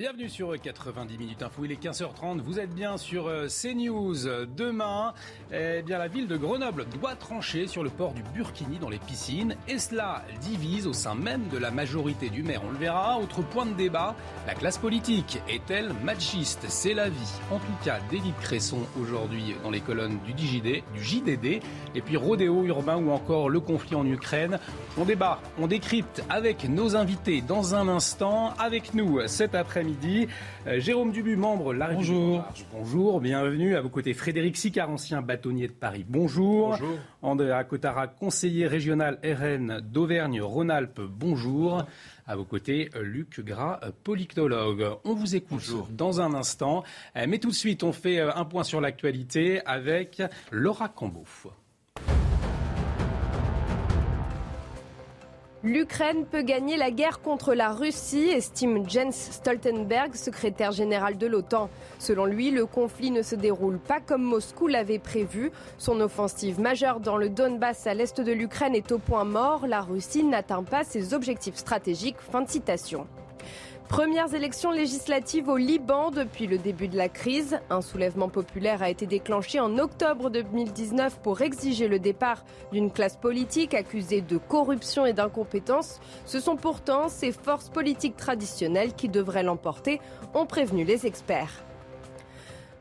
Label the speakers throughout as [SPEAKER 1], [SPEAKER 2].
[SPEAKER 1] Bienvenue sur 90 minutes info. Il est 15h30. Vous êtes bien sur euh, CNews. Demain, eh bien, la ville de Grenoble doit trancher sur le port du Burkini dans les piscines. Et cela divise au sein même de la majorité du maire. On le verra. Autre point de débat la classe politique est-elle machiste? C'est la vie. En tout cas, d'Élite Cresson aujourd'hui dans les colonnes du DJD, du JDD. Et puis Rodéo urbain ou encore le conflit en Ukraine. On débat, on décrypte avec nos invités dans un instant. Avec nous cet après midi euh, Jérôme Dubu, membre La
[SPEAKER 2] Bonjour.
[SPEAKER 1] Bonjour, bienvenue. À vos côtés, Frédéric Sicard, ancien bâtonnier de Paris. Bonjour.
[SPEAKER 2] Bonjour.
[SPEAKER 1] Andrea Cotara, conseiller régional RN d'Auvergne-Rhône-Alpes. Bonjour. À vos côtés, Luc Gras, politologue. On vous écoute dans un instant. Euh, Mais tout de suite, on fait euh, un point sur l'actualité avec Laura Cambeau.
[SPEAKER 3] L'Ukraine peut gagner la guerre contre la Russie, estime Jens Stoltenberg, secrétaire général de l'OTAN. Selon lui, le conflit ne se déroule pas comme Moscou l'avait prévu. Son offensive majeure dans le Donbass à l'est de l'Ukraine est au point mort. La Russie n'atteint pas ses objectifs stratégiques. Fin de citation. Premières élections législatives au Liban depuis le début de la crise. Un soulèvement populaire a été déclenché en octobre 2019 pour exiger le départ d'une classe politique accusée de corruption et d'incompétence. Ce sont pourtant ces forces politiques traditionnelles qui devraient l'emporter, ont prévenu les experts.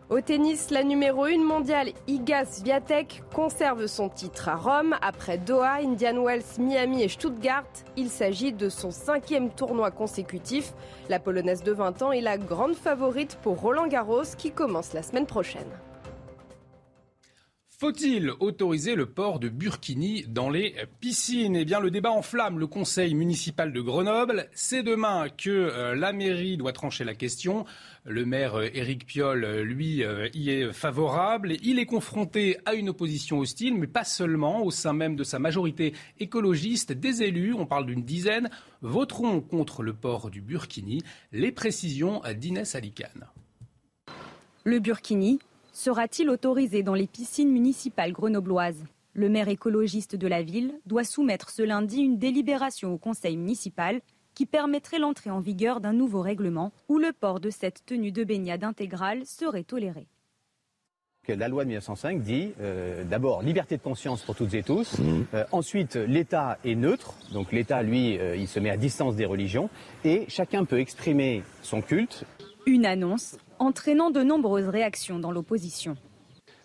[SPEAKER 3] Au tennis, la numéro 1 mondiale Iga Swiatek conserve son titre à Rome après Doha, Indian Wells, Miami et Stuttgart. Il s'agit de son cinquième tournoi consécutif. La Polonaise de 20 ans est la grande favorite pour Roland Garros qui commence la semaine prochaine.
[SPEAKER 1] Faut-il autoriser le port de burkini dans les piscines? Eh bien, le débat enflamme le conseil municipal de Grenoble. C'est demain que euh, la mairie doit trancher la question. Le maire euh, Éric Piolle, euh, lui, y est favorable. Il est confronté à une opposition hostile, mais pas seulement. Au sein même de sa majorité écologiste, des élus, on parle d'une dizaine, voteront contre le port du burkini. Les précisions d'Inès Alicane.
[SPEAKER 4] Le burkini sera-t-il autorisé dans les piscines municipales grenobloises? Le maire écologiste de la ville doit soumettre ce lundi une délibération au conseil municipal qui permettrait l'entrée en vigueur d'un nouveau règlement où le port de cette tenue de baignade intégrale serait toléré.
[SPEAKER 5] Que la loi de 1905 dit euh, d'abord liberté de conscience pour toutes et tous. Euh, ensuite, l'État est neutre, donc l'État, lui, euh, il se met à distance des religions, et chacun peut exprimer son culte.
[SPEAKER 4] Une annonce entraînant de nombreuses réactions dans l'opposition.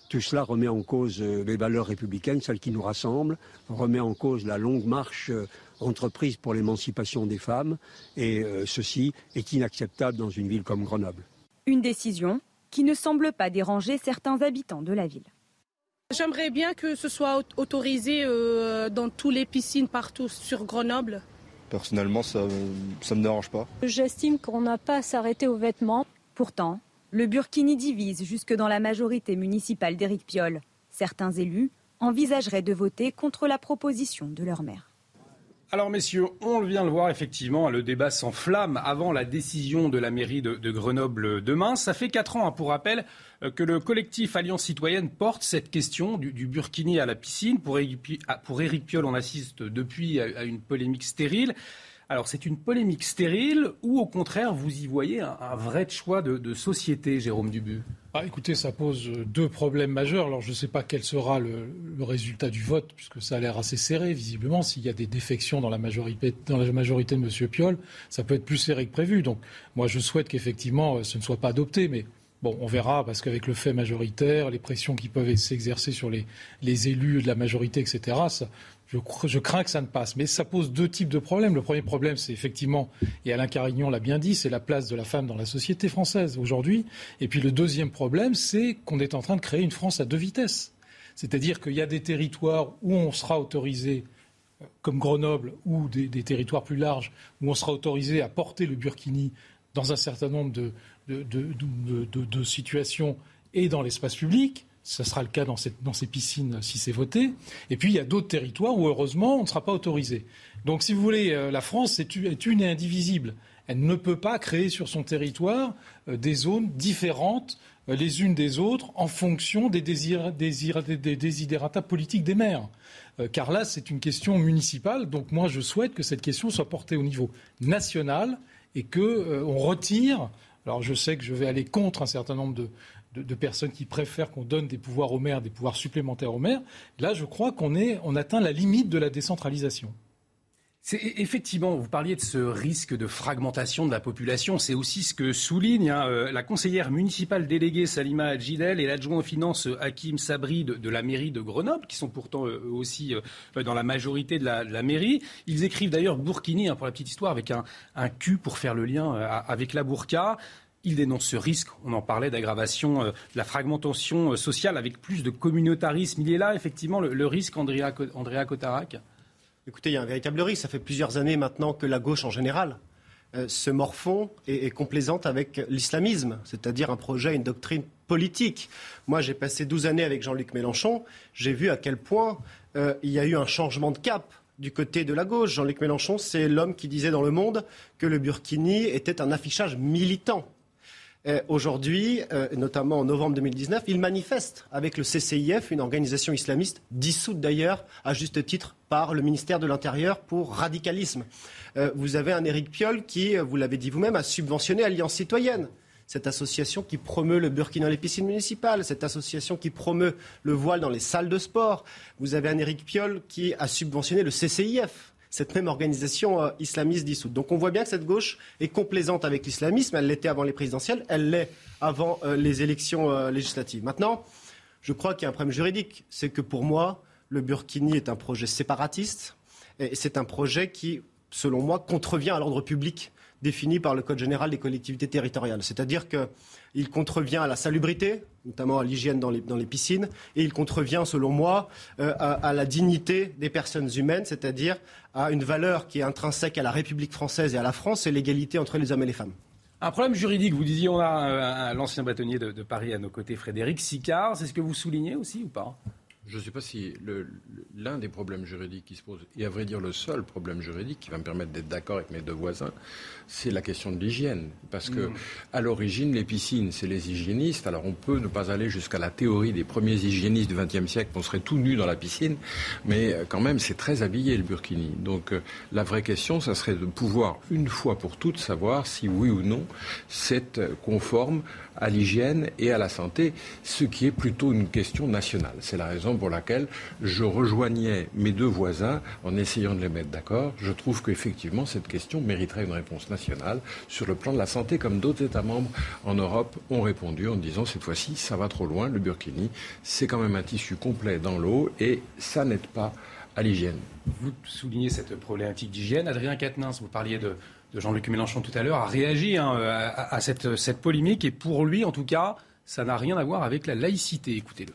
[SPEAKER 6] Tout cela remet en cause euh, les valeurs républicaines, celles qui nous rassemblent, remet en cause la longue marche euh, entreprise pour l'émancipation des femmes, et euh, ceci est inacceptable dans une ville comme Grenoble.
[SPEAKER 4] Une décision qui ne semble pas déranger certains habitants de la ville.
[SPEAKER 7] J'aimerais bien que ce soit au- autorisé dans toutes les piscines partout sur Grenoble.
[SPEAKER 8] Personnellement, ça ça me dérange pas.
[SPEAKER 9] J'estime qu'on n'a pas à s'arrêter aux vêtements.
[SPEAKER 4] Pourtant, le burkini divise jusque dans la majorité municipale d'Éric Piolle. Certains élus envisageraient de voter contre la proposition de leur maire.
[SPEAKER 1] Alors messieurs, on vient le voir effectivement, le débat s'enflamme avant la décision de la mairie de, Grenoble demain. Ça fait quatre ans, hein, pour rappel, euh, que le collectif Alliance Citoyenne porte cette question du, burkini à la piscine. Pour Éric, Pi- ah, pour Éric Piolle, on assiste depuis à une polémique stérile. Alors c'est une polémique stérile ou au contraire vous y voyez un, vrai choix de, société, Jérôme Dubu?
[SPEAKER 2] Ah, écoutez, ça pose euh, deux problèmes majeurs. Alors, je ne sais pas quel sera le, résultat du vote, puisque ça a l'air assez serré, visiblement. S'il y a des défections dans la majorité, dans la majorité de M. Piolle, ça peut être plus serré que prévu. Donc, moi, je souhaite qu'effectivement, euh, ce ne soit pas adopté. Mais bon, on verra, parce qu'avec le fait majoritaire, les pressions qui peuvent s'exercer sur les, les élus de la majorité, etc., ça, je, cr- je crains que ça ne passe. Mais ça pose deux types de problèmes. Le premier problème, c'est effectivement, et Alain Carignon l'a bien dit, c'est la place de la femme dans la société française aujourd'hui. Et puis le deuxième problème, c'est qu'on est en train de créer une France à deux vitesses. C'est-à-dire qu'il y a des territoires où on sera autorisé comme Grenoble ou des, territoires plus larges où on sera autorisé à porter le burkini dans un certain nombre de situations et dans l'espace public. Ce sera le cas dans, ces piscines si c'est voté. Et puis il y a d'autres territoires où heureusement on ne sera pas autorisé. Donc si vous voulez, euh, la France est, une et indivisible. Elle ne peut pas créer sur son territoire euh, des zones différentes euh, les unes des autres en fonction des, désidérata politiques des maires. car là, c'est une question municipale. Donc moi, je souhaite que cette question soit portée au niveau national et qu'on retire. Alors je sais que je vais aller contre un certain nombre de, de, personnes qui préfèrent qu'on donne des pouvoirs aux maires, des pouvoirs supplémentaires aux maires. Là, je crois qu'on on atteint la limite de la décentralisation.
[SPEAKER 1] Effectivement, vous parliez de ce risque de fragmentation de la population. C'est aussi ce que souligne hein, euh, la conseillère municipale déléguée Salima Adjidel et l'adjoint aux finances Hakim Sabri de, la mairie de Grenoble, qui sont pourtant euh, aussi euh, dans la majorité de la, mairie. Ils écrivent d'ailleurs Burkini, hein, pour la petite histoire, avec un, un Q pour faire le lien avec la burqa. Il dénonce ce risque, on en parlait, d'aggravation euh, de la fragmentation euh, sociale avec plus de communautarisme. Il est là, effectivement, le, risque, Andrea, Andrea
[SPEAKER 10] Écoutez, il y a un véritable risque. Ça fait plusieurs années maintenant que la gauche en général euh, se morfond et, complaisante avec l'islamisme, c'est-à-dire un projet, une doctrine politique. Moi, j'ai passé 12 années avec Jean-Luc Mélenchon. J'ai vu à quel point il y a eu un changement de cap du côté de la gauche. Jean-Luc Mélenchon, c'est l'homme qui disait dans Le Monde que le Burkini était un affichage militant. Euh, aujourd'hui, euh, notamment en novembre 2019, il manifeste avec le CCIF, une organisation islamiste dissoute d'ailleurs à juste titre par le ministère de l'Intérieur pour radicalisme. Euh, vous avez un Éric Piolle qui, vous l'avez dit vous-même, a subventionné Alliance citoyenne cette association qui promeut le burkini dans les piscines municipales, cette association qui promeut le voile dans les salles de sport. Vous avez un Éric Piolle qui a subventionné le CCIF, cette même organisation euh, islamiste dissoute. Donc on voit bien que cette gauche est complaisante avec l'islamisme. Elle l'était avant les présidentielles, elle l'est avant euh, les élections euh, législatives. Maintenant, je crois qu'il y a un problème juridique. C'est que pour moi, le Burkini est un projet séparatiste et c'est un projet qui, selon moi, contrevient à l'ordre public défini par le Code général des collectivités territoriales. C'est-à-dire qu'il contrevient à la salubrité, notamment à l'hygiène dans les, piscines, et il contrevient, selon moi, euh, à, la dignité des personnes humaines, c'est-à-dire à une valeur qui est intrinsèque à la République française et à la France, c'est l'égalité entre les hommes et les femmes.
[SPEAKER 1] Un problème juridique, vous disiez, on a euh, l'ancien bâtonnier de, de, Paris à nos côtés, Frédéric Sicard, c'est ce que vous soulignez aussi ou pas?
[SPEAKER 11] Je ne sais pas si l'un des problèmes juridiques qui se pose, et à vrai dire le seul problème juridique qui va me permettre d'être d'accord avec mes deux voisins, c'est la question de l'hygiène. Parce que, mmh. à l'origine, les piscines, c'est les hygiénistes. Alors, on peut ne pas aller jusqu'à la théorie des premiers hygiénistes du XXe siècle, qu'on serait tout nu dans la piscine, mais euh, quand même, c'est très habillé, le burkini. Donc, euh, la vraie question, ça serait de pouvoir, une fois pour toutes, savoir si oui ou non c'est euh, conforme à l'hygiène et à la santé, ce qui est plutôt une question nationale. C'est la raison pour laquelle je rejoignais mes deux voisins en essayant de les mettre d'accord. Je trouve qu'effectivement, cette question mériterait une réponse nationale sur le plan de la santé, comme d'autres États membres en Europe ont répondu en disant cette fois-ci, ça va trop loin, le burkini, c'est quand même un tissu complet dans l'eau et ça n'aide pas à l'hygiène.
[SPEAKER 1] Vous soulignez cette problématique d'hygiène. Adrien Quatennens, vous parliez de, de Jean-Luc Mélenchon tout à l'heure, a réagi hein, à, cette, cette polémique. Et pour lui, en tout cas, ça n'a rien à voir avec la laïcité. Écoutez-le.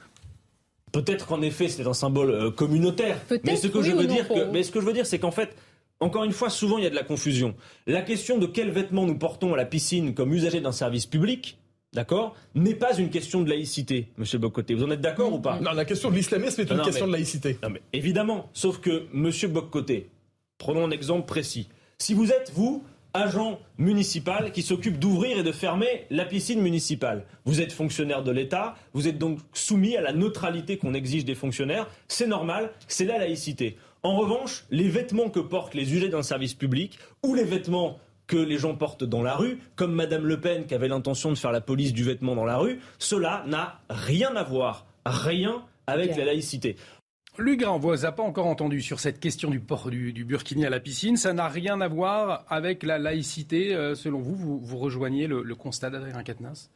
[SPEAKER 12] Peut-être qu'en effet, c'est un symbole euh, communautaire. Mais ce que je veux dire, mais ce que je veux dire, c'est qu'en fait, encore une fois, souvent il y a de la confusion. La question de quels vêtements nous portons à la piscine comme usagers d'un service public, d'accord, n'est pas une question de laïcité, Monsieur Bocoté. Vous en êtes d'accord ou pas?
[SPEAKER 13] Non, la question de l'islamisme est une question de laïcité.
[SPEAKER 12] Non, mais évidemment. Sauf que, Monsieur Bocoté, prenons un exemple précis. Si vous êtes, vous, agent municipal qui s'occupe d'ouvrir et de fermer la piscine municipale. Vous êtes fonctionnaire de l'État, vous êtes donc soumis à la neutralité qu'on exige des fonctionnaires. C'est normal, c'est la laïcité. En revanche, les vêtements que portent les usagers d'un service public ou les vêtements que les gens portent dans la rue, comme Madame Le Pen qui avait l'intention de faire la police du vêtement dans la rue, cela n'a rien à voir, rien avec la laïcité.
[SPEAKER 1] Luc Grand, vous n'avez pas encore entendu sur cette question du port du, burkini à la piscine. Ça n'a rien à voir avec la laïcité. Euh, selon vous, vous, rejoignez le, constat d'Adrien Quatennens?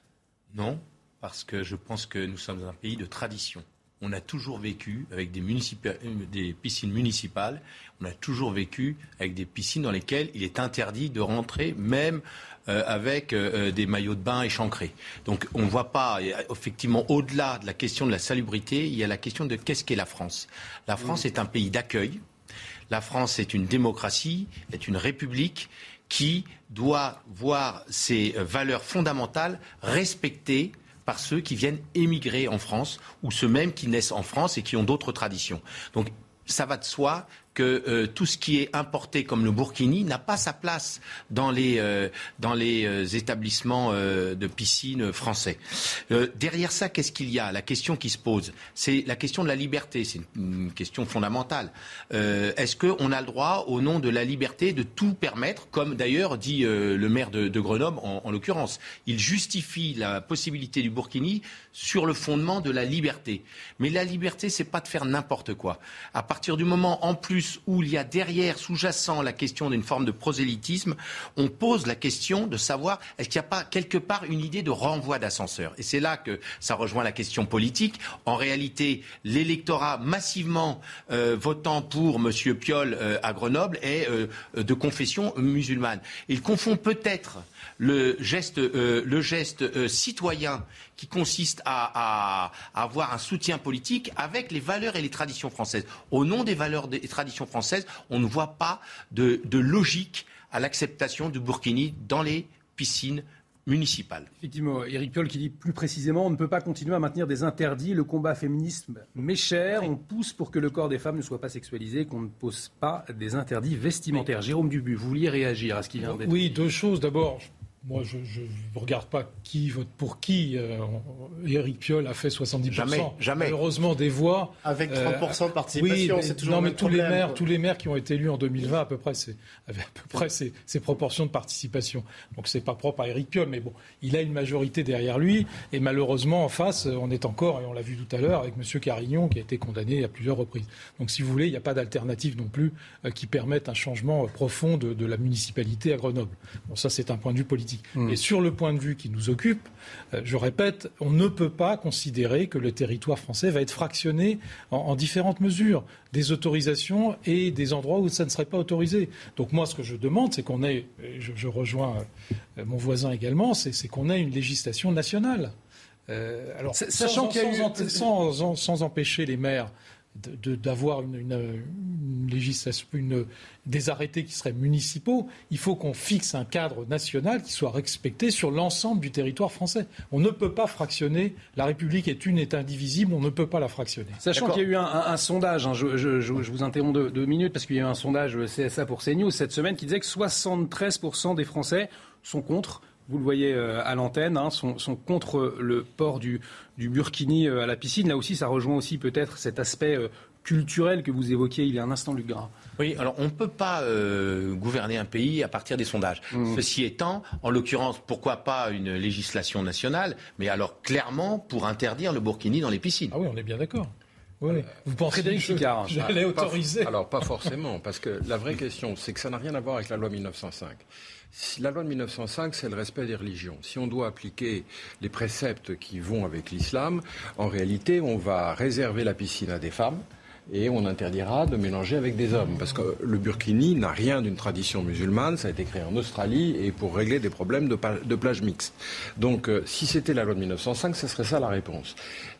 [SPEAKER 14] Non, parce que je pense que nous sommes un pays de tradition. On a toujours vécu avec des, des piscines municipales, on a toujours vécu avec des piscines dans lesquelles il est interdit de rentrer, même euh, avec euh, euh, des maillots de bain échancrés. Donc on ne voit pas, effectivement, au-delà de la question de la salubrité, il y a la question de qu'est-ce qu'est la France. La France est un pays d'accueil. La France est une démocratie, est une république qui doit voir ses valeurs fondamentales respectées par ceux qui viennent émigrer en France ou ceux mêmes qui naissent en France et qui ont d'autres traditions. Donc ça va de soi que euh, tout ce qui est importé comme le burkini n'a pas sa place dans les, euh, euh, établissements de piscine français. derrière ça, qu'est-ce qu'il y a? La question qui se pose, c'est la question de la liberté. C'est une, question fondamentale. Est-ce qu'on a le droit, au nom de la liberté, de tout permettre, comme d'ailleurs dit le maire de, de Grenoble en, en l'occurrence? Il justifie la possibilité du burkini sur le fondement de la liberté. Mais la liberté, c'est pas de faire n'importe quoi. À partir du moment, en plus, où il y a derrière, sous-jacent, la question d'une forme de prosélytisme, on pose la question de savoir est-ce qu'il n'y a pas quelque part une idée de renvoi d'ascenseur? Et c'est là que ça rejoint la question politique. En réalité, l'électorat massivement euh, votant pour M. Piolle euh, à Grenoble est euh, de confession musulmane. Il confond peut-être le geste, le geste citoyen qui consiste à, avoir un soutien politique avec les valeurs et les traditions françaises. Au nom des valeurs et traditions françaises, on ne voit pas de, logique à l'acceptation du burkini dans les piscines municipales.
[SPEAKER 1] Effectivement, Éric Piolle qui dit plus précisément, on ne peut pas continuer à maintenir des interdits, le combat féministe m'est cher, on pousse pour que le corps des femmes ne soit pas sexualisé, qu'on ne pose pas des interdits vestimentaires. Jérôme Dubu, vous vouliez réagir à ce qui vient d'être
[SPEAKER 2] Oui, deux choses. D'abord, moi, je ne regarde pas qui vote pour qui. Euh, Éric Piolle a fait 70%.
[SPEAKER 14] Jamais, jamais.
[SPEAKER 2] Malheureusement, des voix.
[SPEAKER 10] Avec 30% euh, de participation, c'est toujours
[SPEAKER 2] Non, mais
[SPEAKER 10] tous
[SPEAKER 2] les, maires, tous les maires qui ont été élus en 2020, à peu près, c'est, à peu près ces, ces, proportions de participation. Donc, c'est pas propre à Éric Piolle, mais bon, il a une majorité derrière lui. Et malheureusement, en face, on est encore, et on l'a vu tout à l'heure, avec M. Carignon, qui a été condamné à plusieurs reprises. Donc, si vous voulez, il n'y a pas d'alternative non plus euh, qui permette un changement profond de, de la municipalité à Grenoble. Bon, ça, c'est un point de vue politique. Mm. Et sur le point de vue qui nous occupe, euh, je répète, on ne peut pas considérer que le territoire français va être fractionné en, différentes mesures, des autorisations et des endroits où ça ne serait pas autorisé. Donc moi, ce que je demande, c'est qu'on ait, je, rejoins euh, mon voisin également, c'est qu'on ait une législation nationale. Euh, alors, sachant sans, sans, empêcher les maires d'avoir une, législation, des arrêtés qui seraient municipaux, il faut qu'on fixe un cadre national qui soit respecté sur l'ensemble du territoire français. On ne peut pas fractionner. La République est une, est indivisible. On ne peut pas la fractionner.
[SPEAKER 1] Sachant qu'il y a eu un, sondage, hein, je, vous interromps deux, deux minutes parce qu'il y a eu un sondage CSA pour CNews cette semaine qui disait que 73% des Français sont contre vous le voyez euh, à l'antenne, hein, sont, contre le port du, burkini euh, à la piscine. Là aussi, ça rejoint aussi peut-être cet aspect euh, culturel que vous évoquiez il y a un instant, Luc Gras.
[SPEAKER 14] Oui, alors on ne peut pas gouverner un pays à partir des sondages. Mmh. Ceci étant, en l'occurrence, pourquoi pas une législation nationale, mais alors clairement pour interdire le burkini dans les piscines.
[SPEAKER 2] Ah oui, on est bien d'accord. Oui. Vous pensez
[SPEAKER 1] Frédéric Sicard
[SPEAKER 2] J'allais autoriser.
[SPEAKER 11] alors pas forcément, parce que la vraie question, c'est que ça n'a rien à voir avec la loi 1905. La loi de 1905, c'est le respect des religions. Si on doit appliquer les préceptes qui vont avec l'islam, en réalité, on va réserver la piscine à des femmes et on interdira de mélanger avec des hommes. Parce que le burkini n'a rien d'une tradition musulmane, ça a été créé en Australie et pour régler des problèmes de, plage mixte. Donc euh, si c'était la loi de 1905, ce serait ça la réponse.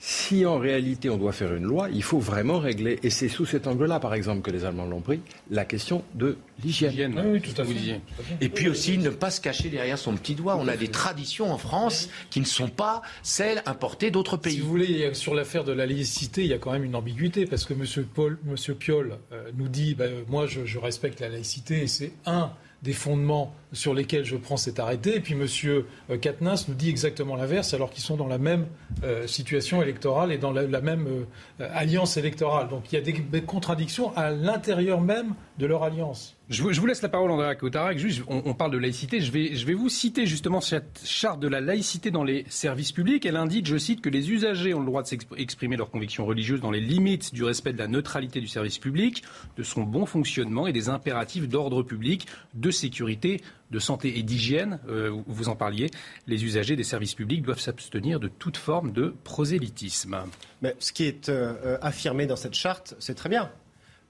[SPEAKER 11] Si en réalité on doit faire une loi, il faut vraiment régler, et c'est sous cet angle-là par exemple que les Allemands l'ont pris, la question de l'hygiène.
[SPEAKER 2] Oui, tout à fait.
[SPEAKER 14] Et puis aussi ne pas se cacher derrière son petit doigt. On a des traditions en France qui ne sont pas celles importées d'autres pays.
[SPEAKER 2] Si vous voulez, sur l'affaire de la laïcité, il y a quand même une ambiguïté parce que M. Paul, Monsieur Piolle euh, nous dit, bah, moi je, respecte la laïcité et c'est un des fondements sur lesquels je prends cet arrêté. Et puis M. Katnins nous dit exactement l'inverse, alors qu'ils sont dans la même euh, situation électorale et dans la, même euh, alliance électorale. Donc il y a des contradictions à l'intérieur même de leur alliance.
[SPEAKER 1] Je vous, laisse la parole, André. Juste, on, parle de laïcité. Je vais, je vais vous citer justement cette charte de la laïcité dans les services publics. Elle indique, je cite, que les usagers ont le droit de s'exprimer leurs convictions religieuses dans les limites du respect de la neutralité du service public, de son bon fonctionnement et des impératifs d'ordre public, de sécurité, de santé et d'hygiène. Euh, vous en parliez. Les usagers des services publics doivent s'abstenir de toute forme de prosélytisme.
[SPEAKER 10] Mais ce qui est euh, euh, affirmé dans cette charte, c'est très bien.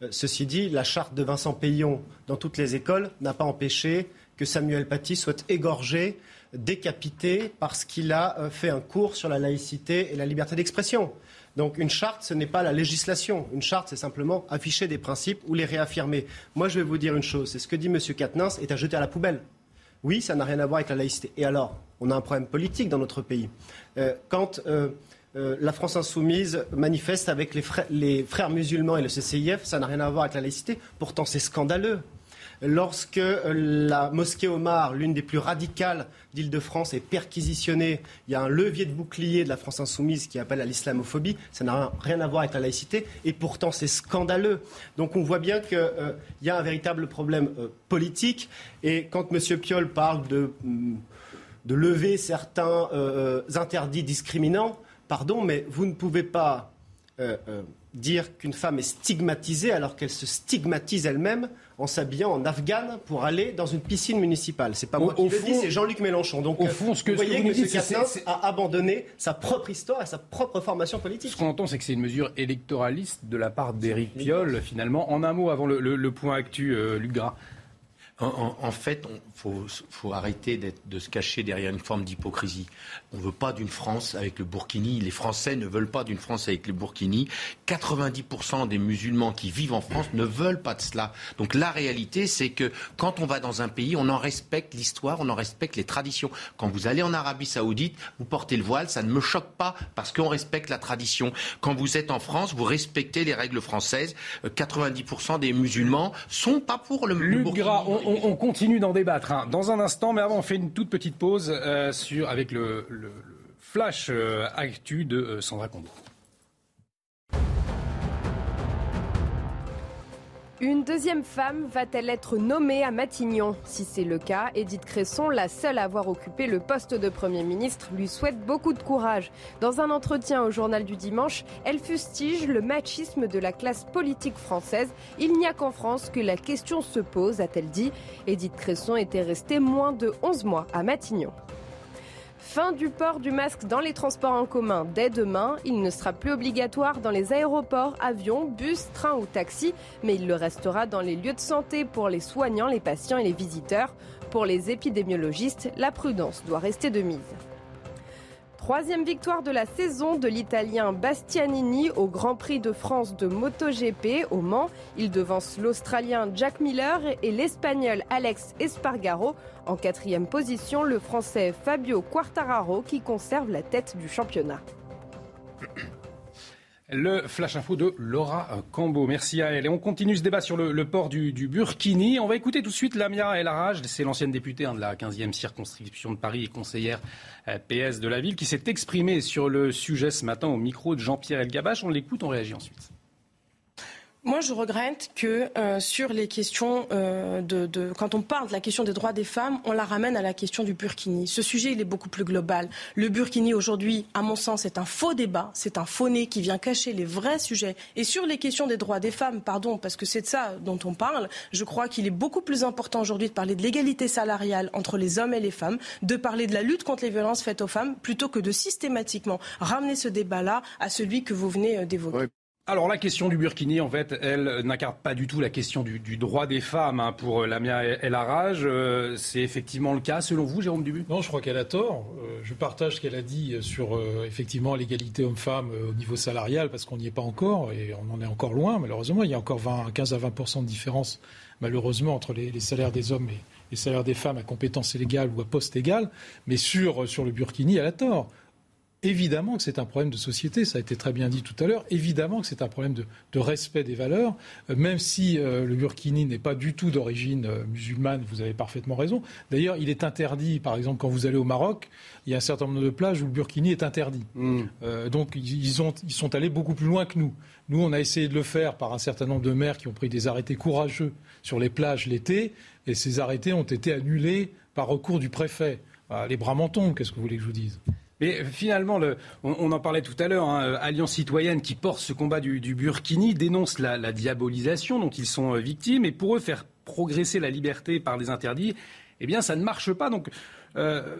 [SPEAKER 10] Euh, ceci dit, la charte de Vincent Payon dans toutes les écoles n'a pas empêché que Samuel Paty soit égorgé, décapité, parce qu'il a euh, fait un cours sur la laïcité et la liberté d'expression. Donc une charte, ce n'est pas la législation. Une charte, c'est simplement afficher des principes ou les réaffirmer. Moi, je vais vous dire une chose. C'est ce que dit M. Katnins est à jeter à la poubelle. Oui, ça n'a rien à voir avec la laïcité. Et alors, on a un problème politique dans notre pays. Euh, quand euh, la France insoumise manifeste avec les frères, musulmans et le CCIF, ça n'a rien à voir avec la laïcité. Pourtant, c'est scandaleux lorsque euh, la mosquée Omar, l'une des plus radicales d'Île-de-France, est perquisitionnée, il y a un levier de bouclier de la France insoumise qui appelle à l'islamophobie. Ça n'a rien à voir avec la laïcité. Et pourtant, c'est scandaleux. Donc on voit bien qu'il euh, y a un véritable problème politique. Et quand M. Piolle parle de, de lever certains interdits discriminants, pardon, mais vous ne pouvez pas dire qu'une femme est stigmatisée alors qu'elle se stigmatise elle-même en s'habillant en afghane pour aller dans une piscine municipale. C'est pas moi qui le dis, c'est Jean-Luc Mélenchon. Donc,
[SPEAKER 1] au fond, ce que,
[SPEAKER 10] vous voyez
[SPEAKER 1] que,
[SPEAKER 10] M. Katnins a abandonné sa propre histoire et sa propre formation politique.
[SPEAKER 1] Ce qu'on entend, c'est que c'est une mesure électoraliste de la part d'Éric Piolle, finalement. En un mot, avant le, point actu, euh, Luc Gras.
[SPEAKER 14] En, fait, il faut, faut, arrêter de se cacher derrière une forme d'hypocrisie. On ne veut pas d'une France avec le Burkini. Les Français ne veulent pas d'une France avec le Burkini. 90% des musulmans qui vivent en France ne veulent pas de cela. Donc la réalité, c'est que quand on va dans un pays, on en respecte l'histoire, on en respecte les traditions. Quand vous allez en Arabie Saoudite, vous portez le voile, ça ne me choque pas parce qu'on respecte la tradition. Quand vous êtes en France, vous respectez les règles françaises. 90% des musulmans sont pas pour le, Burkini
[SPEAKER 1] on, continue d'en débattre hein. dans un instant, mais avant, on fait une toute petite pause euh, sur, avec le, flash euh, actu de euh, Sandra Combo.
[SPEAKER 3] Une deuxième femme va-t-elle être nommée à Matignon Si c'est le cas, Edith Cresson, la seule à avoir occupé le poste de Premier ministre, lui souhaite beaucoup de courage. Dans un entretien au journal du dimanche, elle fustige le machisme de la classe politique française. Il n'y a qu'en France que la question se pose, a-t-elle dit. Edith Cresson était restée moins de 11 mois à Matignon. Fin du port du masque dans les transports en commun dès demain. Il ne sera plus obligatoire dans les aéroports, avions, bus, trains ou taxis, mais il le restera dans les lieux de santé pour les soignants, les patients et les visiteurs. Pour les épidémiologistes, la prudence doit rester de mise. Troisième victoire de la saison de l'Italien Bastianini au Grand Prix de France de MotoGP au Mans. Il devance l'Australien Jack Miller et l'Espagnol Alex Espargaro. En quatrième position, le Français Fabio Quartararo qui conserve la tête du championnat.
[SPEAKER 1] Le flash info de Laura Cambo. Merci à elle. Et on continue ce débat sur le, port du, Burkini. On va écouter tout de suite Lamia El. C'est l'ancienne députée hein, de la 15e circonscription de Paris et conseillère euh, PS de la ville qui s'est exprimée sur le sujet ce matin au micro de Jean-Pierre Elgabach. On l'écoute, on réagit ensuite.
[SPEAKER 15] Moi, je regrette que euh, sur les questions euh, de, quand on parle de la question des droits des femmes, on la ramène à la question du burkini. Ce sujet, il est beaucoup plus global. Le burkini aujourd'hui, à mon sens, c'est un faux débat, c'est un faux nez qui vient cacher les vrais sujets. Et sur les questions des droits des femmes, pardon, parce que c'est de ça dont on parle, je crois qu'il est beaucoup plus important aujourd'hui de parler de l'égalité salariale entre les hommes et les femmes, de parler de la lutte contre les violences faites aux femmes, plutôt que de systématiquement ramener ce débat-là à celui que vous venez euh, d'évoquer.
[SPEAKER 1] Alors la question du Burkini, en fait, elle n'incarne pas du tout la question du, droit des femmes hein, pour Lamia El Arraj. Euh, c'est effectivement le cas, selon vous, Jérôme Dubu
[SPEAKER 2] Non, je crois qu'elle a tort. Euh, je partage ce qu'elle a dit sur euh, effectivement l'égalité homme-femme au niveau salarial, parce qu'on n'y est pas encore, et on en est encore loin, malheureusement. Il y a encore 20, 15 à 20 de différence, malheureusement, entre les, salaires des hommes et les salaires des femmes à compétences égales ou à poste égal. Mais sur, sur le Burkini, elle a tort. Évidemment que c'est un problème de société, ça a été très bien dit tout à l'heure. Évidemment que c'est un problème de, respect des valeurs, euh, même si euh, le burkini n'est pas du tout d'origine euh, musulmane, vous avez parfaitement raison. D'ailleurs, il est interdit, par exemple, quand vous allez au Maroc, il y a un certain nombre de plages où le burkini est interdit. Mm. donc, ils, ont, ils sont allés beaucoup plus loin que nous. Nous, on a essayé de le faire par un certain nombre de maires qui ont pris des arrêtés courageux sur les plages l'été, et ces arrêtés ont été annulés par recours du préfet. les bras mentons, qu'est-ce que vous voulez que je vous dise?
[SPEAKER 1] Mais finalement, on, en parlait tout à l'heure, hein, Alliance citoyenne qui porte ce combat du, Burkini dénonce la, diabolisation dont ils sont euh, victimes. Et pour eux, faire progresser la liberté par les interdits, eh bien, ça ne marche pas. Donc, euh,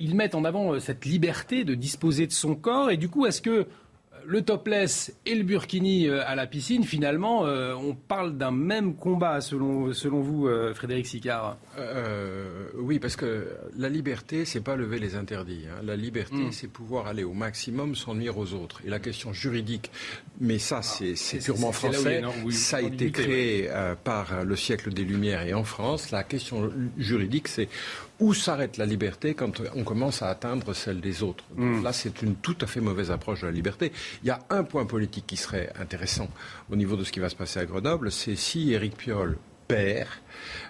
[SPEAKER 1] ils mettent en avant euh, cette liberté de disposer de son corps. Et du coup, est-ce que le topless et le burkini euh, à la piscine, finalement, euh, on parle d'un même combat, selon, selon vous, euh, Frédéric Sicard
[SPEAKER 11] Oui, parce que la liberté, c'est pas lever les interdits. Hein. La liberté,
[SPEAKER 1] Hmm.
[SPEAKER 11] c'est pouvoir aller au maximum sans nuire aux autres. Et la question juridique, mais ça, c'est c'est purement français. ça a été créé par le siècle des Lumières et en France. La question juridique, c'est où s'arrête la liberté quand on commence à atteindre celle des autres? Donc
[SPEAKER 1] Hmm.
[SPEAKER 11] Là, c'est une tout à fait mauvaise approche de la liberté. Il y a un point politique qui serait intéressant au niveau de ce qui va se passer à Grenoble, c'est si Éric Piolle perd,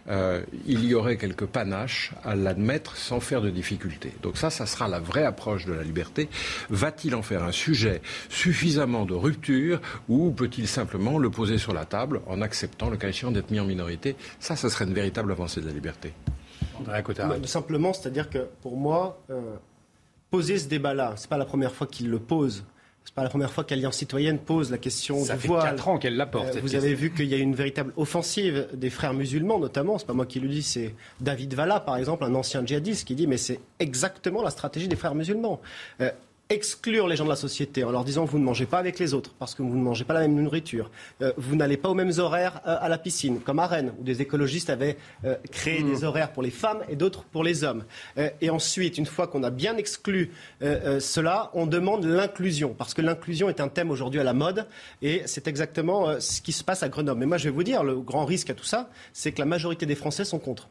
[SPEAKER 11] euh, il y aurait quelques panaches à l'admettre sans faire de difficultés. Donc ça, ça sera la vraie approche de la liberté. Va-t-il en faire un sujet suffisamment de rupture ou peut-il simplement le poser sur la table en acceptant le cas échéant d'être mis en minorité? Ça, ça serait une véritable avancée de la liberté.
[SPEAKER 10] Bah, Simplement, c'est-à-dire que pour moi, euh, poser ce débat-là, c'est pas la première fois qu'il le pose. C'est pas la première fois qu'Alliance citoyenne pose la question
[SPEAKER 1] Ça
[SPEAKER 10] du
[SPEAKER 1] fait
[SPEAKER 10] voile.
[SPEAKER 1] quatre ans qu'elle la porte,
[SPEAKER 10] Euh, vous
[SPEAKER 1] question.
[SPEAKER 10] avez vu qu'il y a une véritable offensive des frères musulmans, notamment. C'est pas moi qui le dis, c'est David Valla, par exemple, un ancien djihadiste, qui dit mais c'est exactement la stratégie des frères musulmans. Euh, exclure les gens de la société en leur disant vous ne mangez pas avec les autres parce que vous ne mangez pas la même nourriture, Euh, vous n'allez pas aux mêmes horaires euh, à la piscine, comme à Rennes, où des écologistes avaient euh, créé des horaires pour les femmes et d'autres pour les hommes. Et ensuite, une fois qu'on a bien exclu cela, on demande l'inclusion, parce que l'inclusion est un thème aujourd'hui à la mode, et c'est exactement ce qui se passe à Grenoble. Mais moi, je vais vous dire, le grand risque à tout ça, c'est que la majorité des Français sont contre.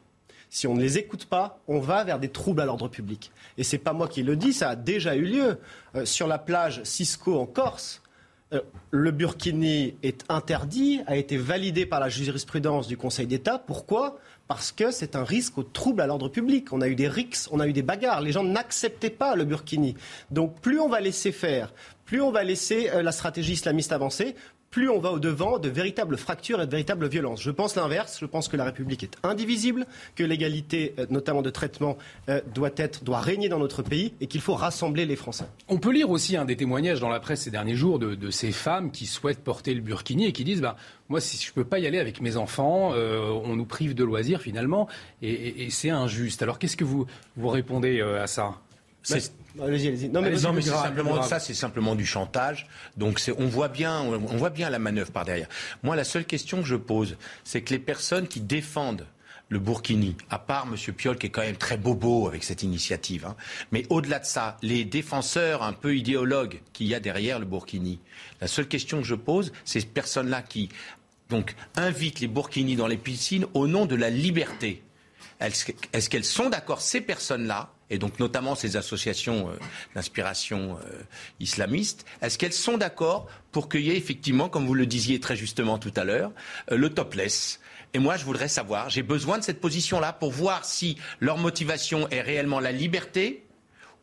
[SPEAKER 10] Si on ne les écoute pas, on va vers des troubles à l'ordre public. Et c'est pas moi qui le dis, ça a déjà eu lieu. Euh, sur la plage Cisco en Corse, euh, le burkini est interdit, a été validé par la jurisprudence du Conseil d'État. Pourquoi? Parce que c'est un risque au trouble à l'ordre public. On a eu des rixes, on a eu des bagarres. Les gens n'acceptaient pas le burkini. Donc plus on va laisser faire, plus on va laisser euh, la stratégie islamiste avancer, plus on va au-devant de véritables fractures et de véritables violences. Je pense l'inverse. Je pense que la République est indivisible, que l'égalité, euh, notamment de traitement, euh, doit, régner dans notre pays et qu'il faut rassembler les Français.
[SPEAKER 1] On peut lire aussi un des témoignages dans la presse ces derniers jours de, ces femmes qui souhaitent porter le burkini et qui disent bah, Moi, si je ne peux pas y aller avec mes enfants, euh, on nous prive de loisirs finalement, et, c'est injuste. Alors, qu'est-ce que vous, vous répondez à ça?
[SPEAKER 14] C'est-
[SPEAKER 10] Allez-y, allez-y. Non, mais,
[SPEAKER 14] non, c'est simplement
[SPEAKER 1] grave.
[SPEAKER 14] ça, c'est simplement du chantage. Donc c'est, on voit bien, on voit bien la manœuvre par derrière. Moi, la seule question que je pose, c'est que les personnes qui défendent le Burkini, à part M. Piolle qui est quand même très bobo avec cette initiative, hein, mais au-delà de ça, les défenseurs un peu idéologues qu'il y a derrière le Burkini, la seule question que je pose, c'est ces personnes-là qui donc invitent les Burkinis dans les piscines au nom de la liberté. Est-ce qu'elles sont d'accord, ces personnes-là, et donc notamment ces associations euh, d'inspiration euh, islamiste, est-ce qu'elles sont d'accord pour qu'il y ait effectivement, comme vous le disiez très justement tout à l'heure, euh, le topless? Et moi, je voudrais savoir, j'ai besoin de cette position-là pour voir si leur motivation est réellement la liberté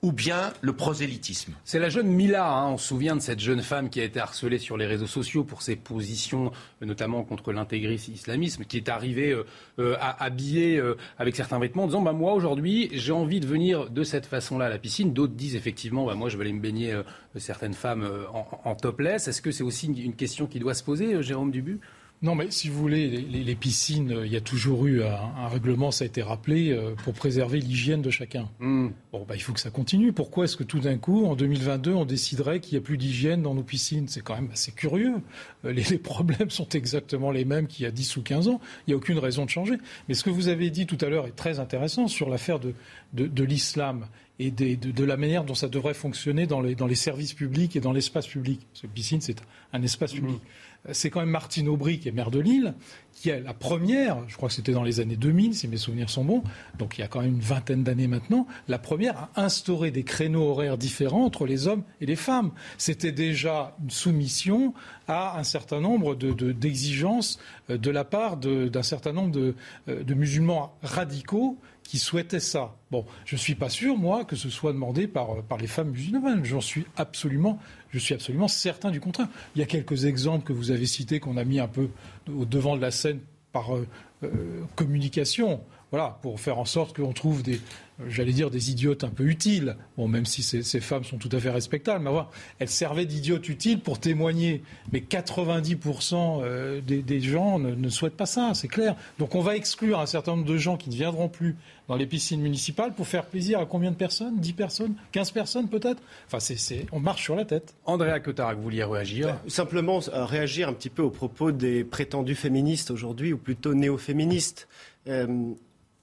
[SPEAKER 14] ou bien le prosélytisme.
[SPEAKER 1] C'est la jeune Mila, hein, on se souvient de cette jeune femme qui a été harcelée sur les réseaux sociaux pour ses positions, euh, notamment contre l'intégrisme islamisme, qui est arrivée euh, euh, à- habillée euh, avec certains vêtements en disant bah, Moi, aujourd'hui, j'ai envie de venir de cette façon-là à la piscine. D'autres disent effectivement bah, Moi, je vais aller me baigner, certaines femmes, en, en topless. Est-ce que c'est aussi une, question qui doit se poser, Jérôme Dubu?
[SPEAKER 2] Non, mais si vous voulez, les, les- les piscines, euh, il y a toujours eu un, un règlement, ça a été rappelé, euh, pour préserver l'hygiène de chacun.
[SPEAKER 1] Hmm.
[SPEAKER 2] Bon, bah, il faut que ça continue. Pourquoi est-ce que tout d'un coup, en 2022, on déciderait qu'il n'y a plus d'hygiène dans nos piscines? C'est quand même assez curieux. Euh, Les, les problèmes sont exactement les mêmes qu'il y a 10 ou 15 ans. Il n'y a aucune raison de changer. Mais ce que vous avez dit tout à l'heure est très intéressant sur l'affaire de, de, de l'islam et des- de, de la manière dont ça devrait fonctionner dans les, dans les services publics et dans l'espace public. Parce que piscine, c'est un espace public. Euh, C'est quand même Martine Aubry, qui est maire de Lille, qui est la première, je crois que c'était dans les années 2000, si mes souvenirs sont bons, donc il y a quand même une vingtaine d'années maintenant, la première à instaurer des créneaux horaires différents entre les hommes et les femmes. C'était déjà une soumission à un certain nombre de- de- d'exigences euh, de, la part d'un certain nombre de, euh, de musulmans radicaux qui souhaitaient ça. Bon, je ne suis pas sûr, moi, que ce soit demandé par, euh, par les femmes musulmanes. J'en suis absolument, je suis absolument certain du contraire. Il y a quelques exemples que vous avez cités qu'on a mis un peu au devant de la scène par euh, euh, communication. Voilà, pour faire en sorte qu'on trouve des, j'allais dire, des idiotes un peu utiles. Bon, même si ces, femmes sont tout à fait respectables, mais voilà, elles servaient d'idiotes utiles pour témoigner. Mais 90% euh, des, gens ne, souhaitent pas ça, c'est clair. Donc on va exclure un certain nombre de gens qui ne viendront plus dans les piscines municipales pour faire plaisir à combien de personnes? 10 personnes? 15 personnes peut-être? Enfin, c'est, on marche sur la tête.
[SPEAKER 1] Andrea Cotarac, vous vouliez réagir?
[SPEAKER 10] Simplement euh, réagir un petit peu au propos des prétendus féministes aujourd'hui, ou plutôt néo-féministes. Euh,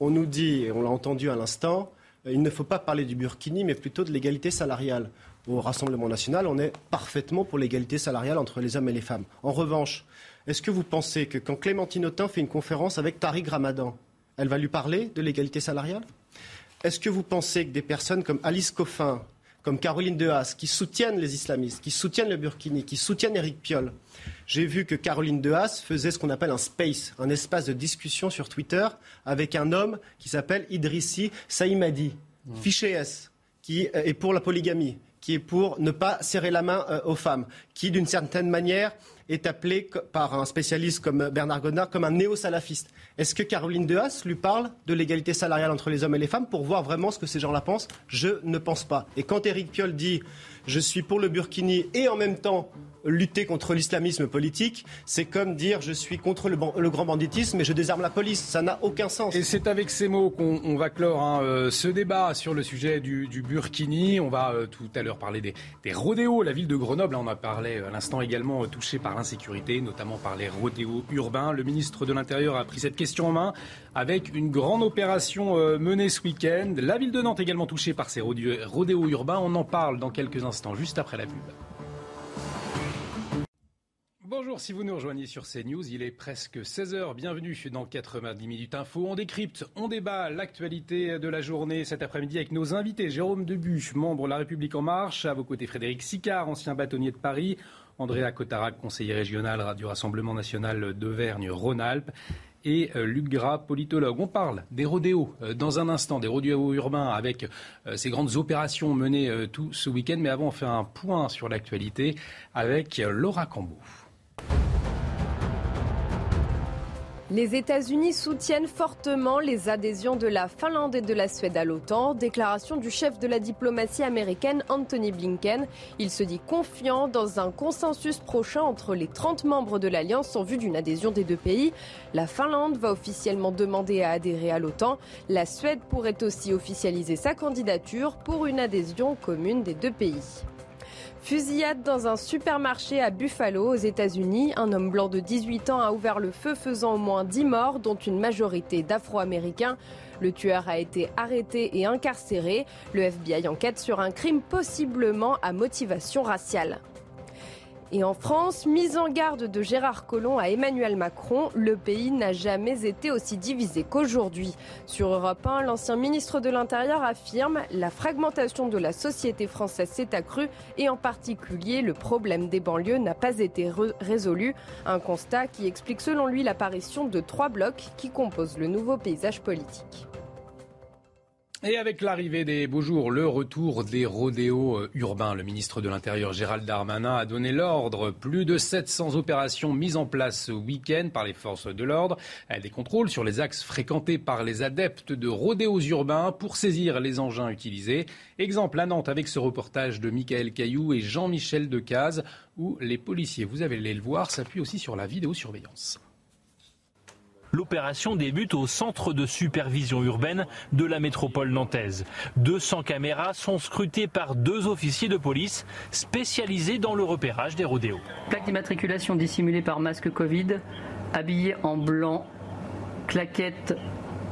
[SPEAKER 10] on nous dit, et on l'a entendu à l'instant, euh, il ne faut pas parler du Burkini, mais plutôt de l'égalité salariale. Au Rassemblement national, on est parfaitement pour l'égalité salariale entre les hommes et les femmes. En revanche, est-ce que vous pensez que quand Clémentine Autain fait une conférence avec Tariq Ramadan, elle va lui parler de l'égalité salariale? Est-ce que vous pensez que des personnes comme Alice Coffin, comme Caroline Dehaas, qui soutiennent les islamistes, qui soutiennent le Burkini, qui soutiennent Éric Piolle. J'ai vu que Caroline Dehaas faisait ce qu'on appelle un space, un espace de discussion sur Twitter avec un homme qui s'appelle Idrissi Saïmadi, fiché S, qui est pour la polygamie, qui est pour ne pas serrer la main euh, aux femmes, qui d'une certaine manière est appelé par un spécialiste comme Bernard Godard comme un néo-salafiste. Est-ce que Caroline Dehaas lui parle de l'égalité salariale entre les hommes et les femmes pour voir vraiment ce que ces gens-là pensent? Je ne pense pas. Et quand Éric Piolle dit je suis pour le Burkini et en même temps lutter contre l'islamisme politique, c'est comme dire je suis contre le, grand banditisme et je désarme la police. Ça n'a aucun sens.
[SPEAKER 1] Et c'est avec ces mots qu'on va clore hein, euh, ce débat sur le sujet du, Burkini. On va euh, tout à l'heure parler des, rodéos. La ville de Grenoble, on a parlé à l'instant également euh, touchée par l'insécurité, notamment par les rodéos urbains. Le ministre de l'Intérieur a pris cette question en main avec une grande opération menée ce week-end. La ville de Nantes également touchée par ces rodéos urbains. On en parle dans quelques instants, juste après la pub. Bonjour, si vous nous rejoignez sur CNews, il est presque 16h. Bienvenue dans 90 minutes info. On décrypte, on débat l'actualité de la journée cet après-midi avec nos invités. Jérôme Debu, membre de La République En Marche. À vos côtés, Frédéric Sicard, ancien bâtonnier de Paris. Andrea Cotarac, conseiller régional du Rassemblement national d'Auvergne-Rhône-Alpes. Et euh, Luc Gras, politologue. On parle des rodéos euh, dans un instant, des rodéos urbains avec euh, ces grandes opérations menées tout ce week-end. Mais avant, on fait un point sur l'actualité avec Laura Cambeau.
[SPEAKER 3] Les États-Unis soutiennent fortement les adhésions de la Finlande et de la Suède à l'OTAN. Déclaration du chef de la diplomatie américaine Anthony Blinken. Il se dit confiant dans un consensus prochain entre les 30 membres de l'Alliance en vue d'une adhésion des deux pays. La Finlande va officiellement demander à adhérer à l'OTAN. La Suède pourrait aussi officialiser sa candidature pour une adhésion commune des deux pays. Fusillade dans un supermarché à Buffalo, aux États-Unis. Un homme blanc de 18 ans a ouvert le feu, faisant au moins 10 morts, dont une majorité d'Afro-Américains. Le tueur a été arrêté et incarcéré. Le FBI enquête sur un crime possiblement à motivation raciale. Et en France, mise en garde de Gérard Collomb à Emmanuel Macron, le pays n'a jamais été aussi divisé qu'aujourd'hui. Sur Europe 1, l'ancien ministre de l'Intérieur affirme la fragmentation de la société française s'est accrue et en particulier le problème des banlieues n'a pas été résolu. Un constat qui explique selon lui l'apparition de trois blocs qui composent le nouveau paysage politique.
[SPEAKER 1] Et avec l'arrivée des beaux jours, le retour des rodéos euh, urbains, le ministre de l'Intérieur Gérald Darmanin a donné l'ordre. Plus de 700 opérations mises en place ce week-end par les forces de l'ordre. Des contrôles sur les axes fréquentés par les adeptes de rodéos urbains pour saisir les engins utilisés. Exemple à Nantes avec ce reportage de Michael Caillou et Jean-Michel Decaze où les policiers, vous allez le voir, s'appuient aussi sur la vidéosurveillance.
[SPEAKER 16] L'opération débute au centre de supervision urbaine de la métropole nantaise. 200 caméras sont scrutées par deux officiers de police spécialisés dans le repérage des rodéos.
[SPEAKER 17] Plaque d'immatriculation dissimulée par masque Covid, habillé en blanc, claquettes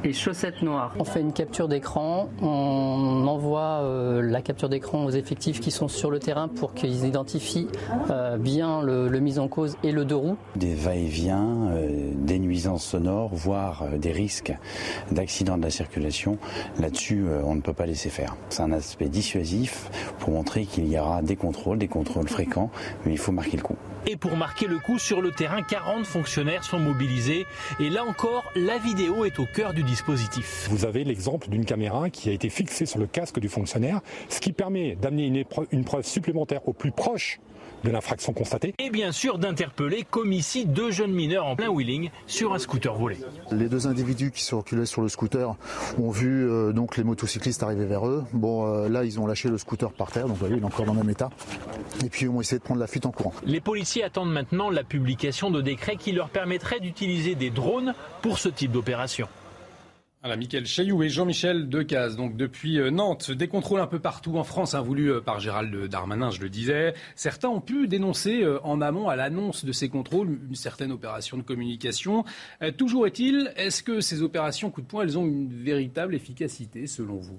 [SPEAKER 17] et chaussettes noires.
[SPEAKER 18] On fait une capture d'écran, on envoie euh, la capture d'écran aux effectifs qui sont sur le terrain pour qu'ils identifient euh, bien le, mise en cause et le deux roues.
[SPEAKER 19] Des va-et-vient, euh, des nuisances sonores, voire des risques d'accident de la circulation, là-dessus on ne peut pas laisser faire. C'est un aspect dissuasif pour montrer qu'il y aura des contrôles, des contrôles fréquents, mais il faut marquer le coup.
[SPEAKER 16] Et pour marquer le coup sur le terrain, 40 fonctionnaires sont mobilisés. Et là encore, la vidéo est au cœur du dispositif.
[SPEAKER 20] Vous avez l'exemple d'une caméra qui a été fixée sur le casque du fonctionnaire, ce qui permet d'amener une, une preuve supplémentaire au plus proche de l'infraction constatée.
[SPEAKER 16] Et bien sûr d'interpeller comme ici deux jeunes mineurs en plein wheeling sur un scooter volé.
[SPEAKER 21] Les deux individus qui circulaient sur le scooter ont vu euh, donc les motocyclistes arriver vers eux. Bon, euh, là ils ont lâché le scooter par terre, donc vous voyez il est encore dans le même état. Et puis ils ont essayé de prendre la fuite en courant.
[SPEAKER 16] Les policiers attendent maintenant la publication de décrets qui leur permettraient d'utiliser des drones pour ce type d'opération.
[SPEAKER 1] Voilà, Michael Chailloux et Jean-Michel Decaze, donc depuis euh, Nantes, des contrôles un peu partout en France, hein, voulus euh, par Gérald Darmanin, je le disais. Certains ont pu dénoncer euh, en amont à l'annonce de ces contrôles une certaine opération de communication. toujours est-il, est-ce que ces opérations coup de poing, elles ont une véritable efficacité selon vous?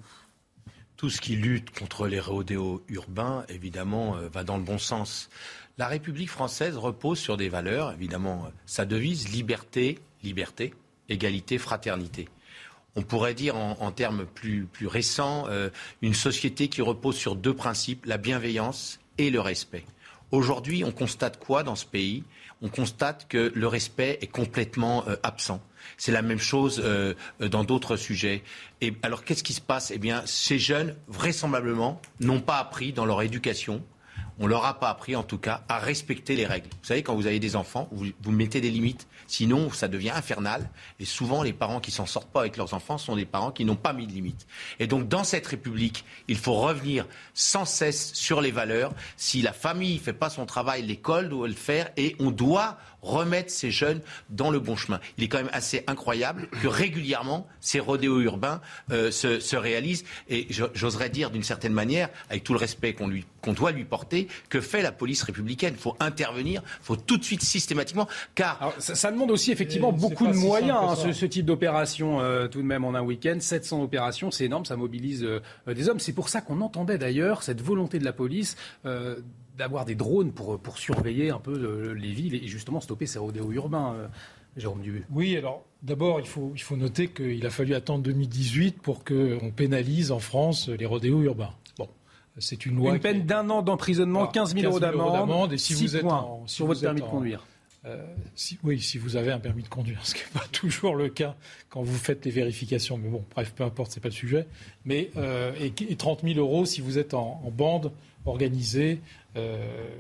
[SPEAKER 14] Tout ce qui lutte contre les rodéos urbains, évidemment, va dans le bon sens. La République française repose sur des valeurs, évidemment, sa devise liberté, liberté, égalité, fraternité on pourrait dire en, termes plus, récents, euh, une société qui repose sur deux principes, la bienveillance et le respect. Aujourd'hui, on constate quoi dans ce pays? On constate que le respect est complètement euh, absent. C'est la même chose euh, dans d'autres sujets. Et alors, qu'est-ce qui se passe? Eh bien, ces jeunes, vraisemblablement, n'ont pas appris dans leur éducation on leur a pas appris, en tout cas, à respecter les règles. Vous savez, quand vous avez des enfants, vous, vous mettez des limites. Sinon, ça devient infernal. Et souvent, les parents qui s'en sortent pas avec leurs enfants sont des parents qui n'ont pas mis de limites. Et donc, dans cette République, il faut revenir sans cesse sur les valeurs. Si la famille ne fait pas son travail, l'école doit le faire. Et on doit remettre ces jeunes dans le bon chemin. Il est quand même assez incroyable que régulièrement ces rodéos urbains euh, se, se, réalisent. Et j'oserais dire d'une certaine manière, avec tout le respect qu'on lui qu'on doit lui porter, que fait la police républicaine? Il faut intervenir, il faut tout de suite systématiquement, car
[SPEAKER 1] ça, demande aussi effectivement beaucoup de moyens, hein, ce, ce, type d'opération euh, tout de même en un week-end. 700 opérations, c'est énorme, ça mobilise euh, des hommes. C'est pour ça qu'on entendait d'ailleurs cette volonté de la police d'avoir des drones pour, pour surveiller un peu euh, les villes et justement stopper ces rodéos urbains. Euh, Jérôme Dubé.
[SPEAKER 2] Oui, alors d'abord, il faut, il faut noter qu'il a fallu attendre 2018 pour qu'on pénalise en France les rodéos urbains. Bon, c'est une loi.
[SPEAKER 1] Une peine d'un an d'emprisonnement, 15 000 euros d'amende.
[SPEAKER 2] Et si vous êtes en,
[SPEAKER 1] sur votre permis de conduire.
[SPEAKER 2] Euh, si, oui, si vous avez un permis de conduire, ce qui n'est pas toujours le cas quand vous faites les vérifications. Mais bon, bref, peu importe, c'est pas le sujet. Mais et, 30 000 euros si vous êtes en, en bande organisée euh,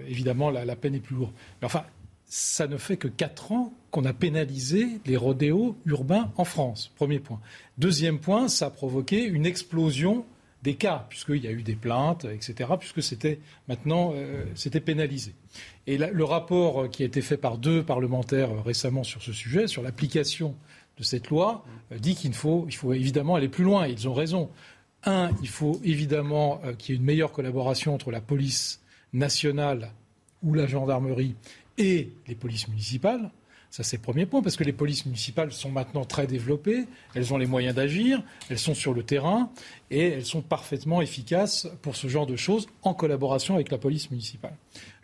[SPEAKER 2] évidemment, la, peine est plus lourde. Mais enfin, ça ne fait que 4 ans qu'on a pénalisé les rodéos urbains en France. Premier point. Deuxième point, ça a provoqué une explosion des cas, puisqu'il y a eu des plaintes, etc., puisque c'était maintenant euh, c'était pénalisé. Et le rapport qui a été fait par deux parlementaires récemment sur ce sujet, sur l'application de cette loi, euh, dit qu'il faut, il faut évidemment aller plus loin. Ils ont raison. Un, il faut évidemment qu'il y ait une meilleure collaboration entre la police nationale ou la gendarmerie et les polices municipales. Ça, c'est le premier point, parce que les polices municipales sont maintenant très développées, elles ont les moyens d'agir, elles sont sur le terrain et elles sont parfaitement efficaces pour ce genre de choses en collaboration avec la police municipale.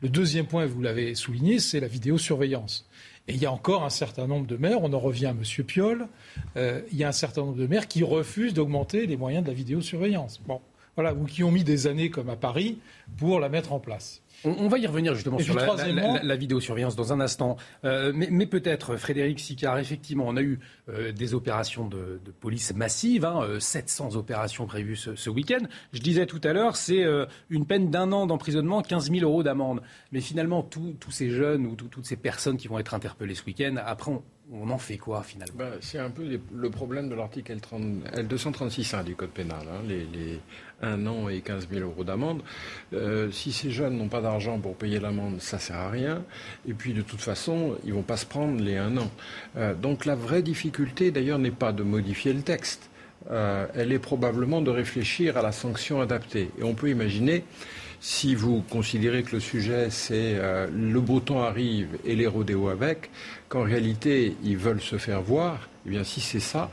[SPEAKER 2] Le deuxième point, vous l'avez souligné, c'est la vidéosurveillance. Et il y a encore un certain nombre de maires, on en revient à M. Piolle, euh, il y a un certain nombre de maires qui refusent d'augmenter les moyens de la vidéosurveillance. Voilà, ou qui ont mis des années comme à Paris pour la mettre en place.
[SPEAKER 1] On, va y revenir justement sur la, vidéosurveillance dans un instant. Euh, mais, peut-être, Frédéric Sicard, effectivement, on a eu euh, des opérations de, police massives, 700 hein, euh, opérations prévues ce, week-end. Je disais tout à l'heure, c'est une peine d'un an d'emprisonnement, 15 000 euros d'amende. Mais finalement, tous ces jeunes ou toutes ces personnes qui vont être interpellées ce week-end, après, on, on en fait quoi finalement?
[SPEAKER 11] Ben, C'est un peu le problème de l'article L236 du Code pénal, hein, les, les 1 an et 15 000 euros d'amende. Euh, si ces jeunes n'ont pas d'argent pour payer l'amende, ça sert à rien. Et puis de toute façon, ils vont pas se prendre les 1 an. Euh, donc la vraie difficulté d'ailleurs n'est pas de modifier le texte. Euh, elle est probablement de réfléchir à la sanction adaptée. Et on peut imaginer si vous considérez que le sujet c'est le beau temps arrive et les rodéos avec, qu'en réalité ils veulent se faire voir, eh bien, si c'est ça,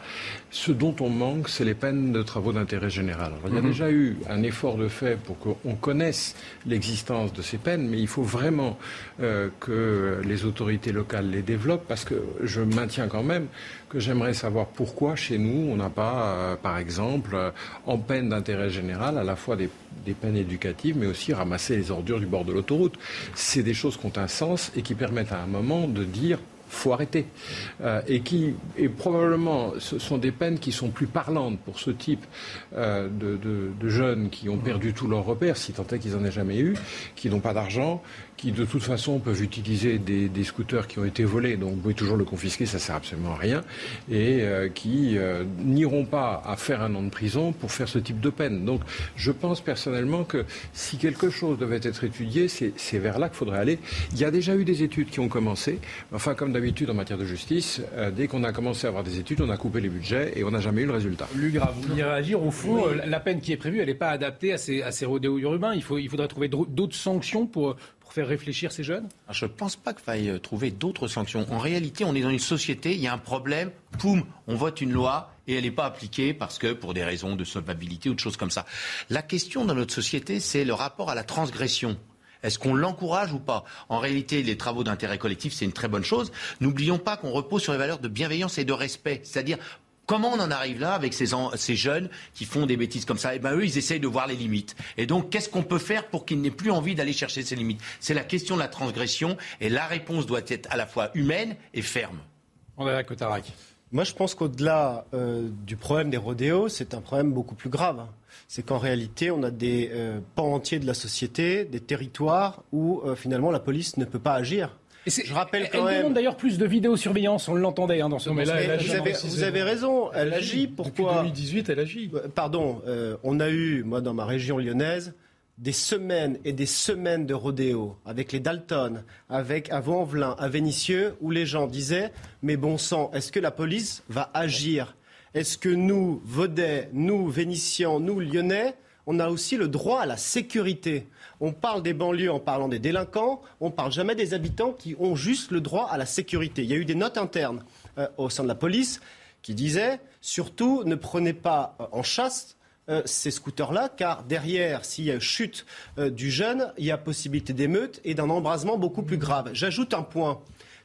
[SPEAKER 11] ce dont on manque, c'est les peines de travaux d'intérêt général. il y a mhm. déjà eu un effort de fait pour qu'on connaisse l'existence de ces peines, mais il faut vraiment euh, que les autorités locales les développent, parce que je maintiens quand même que j'aimerais savoir pourquoi chez nous on n'a pas, euh, par exemple, euh, en peine d'intérêt général, à la fois des, des peines éducatives, mais aussi ramasser les ordures du bord de l'autoroute. C'est des choses qui ont un sens et qui permettent à un moment de dire faut arrêter. Euh, et qui, et probablement, ce sont des peines qui sont plus parlantes pour ce type euh, de, jeunes qui ont perdu tous leurs repères, si tant est qu'ils n'en aient jamais eu, qui n'ont pas d'argent, qui de toute façon peuvent utiliser des, scooters qui ont été volés, donc vous pouvez toujours le confisquer, ça sert absolument à rien, et euh, qui euh, n'iront pas à faire un an de prison pour faire ce type de peine. Donc je pense personnellement que si quelque chose devait être étudié, c'est vers là qu'il faudrait aller. Il y a déjà eu des études qui ont commencé, enfin comme d'habitude en matière de justice, euh, dès qu'on a commencé à avoir des études, on a coupé les budgets et on n'a jamais eu le résultat.
[SPEAKER 1] Lugra, vous voulez réagir Au fond, la peine qui est prévue, elle n'est pas adaptée à ces, à ces rodéos urbains. Il, faut, il faudrait trouver d'autres sanctions pour, pour réfléchir ces jeunes?
[SPEAKER 14] Je ne pense pas qu'il faille euh, trouver d'autres sanctions. En réalité, on est dans une société, il y a un problème, poum, on vote une loi et elle n'est pas appliquée parce que pour des raisons de solvabilité ou de choses comme ça. La question dans notre société, c'est le rapport à la transgression. Est-ce qu'on l'encourage ou pas? En réalité, les travaux d'intérêt collectif, c'est une très bonne chose. N'oublions pas qu'on repose sur les valeurs de bienveillance et de respect. C'est-à-dire, Comment on en arrive là avec ces, ces, jeunes qui font des bêtises comme ça? Eh bien, eux, ils essayent de voir les limites. Et donc, qu'est-ce qu'on peut faire pour qu'ils n'aient plus envie d'aller chercher ces limites? C'est la question de la transgression et la réponse doit être à la fois humaine et ferme.
[SPEAKER 1] On est là, Kotarak.
[SPEAKER 10] Moi, je pense qu'au-delà euh, du problème des rodéos, c'est un problème beaucoup plus grave. C'est qu'en réalité, on a des euh, pans entiers de la société, des territoires où euh, finalement la police ne peut pas agir.
[SPEAKER 1] Je rappelle quand elle demande d'ailleurs plus de vidéosurveillance, on l'entendait hein, dans ce
[SPEAKER 10] moment. Mais vous, avez, vous avez, raison, elle, agit. Pourquoi
[SPEAKER 2] Depuis 2018, elle agit.
[SPEAKER 10] Euh, pardon, euh, on a eu, moi, dans ma région lyonnaise, des semaines et des semaines de rodéo avec les Dalton, avec à Vaux-en-Velin, à Vénissieux, où les gens disaient Mais bon sang, est-ce que la police va agir? Est-ce que nous, Vaudais, nous, Vénitiens, nous, Lyonnais, on a aussi le droit à la sécurité on parle des banlieues en parlant des délinquants, on ne parle jamais des habitants qui ont juste le droit à la sécurité. Il y a eu des notes internes euh, au sein de la police qui disaient surtout ne prenez pas euh, en chasse euh, ces scooters-là, car derrière, s'il y a chute du jeune, il y a possibilité d'émeute et d'un embrasement beaucoup plus grave. J'ajoute un point.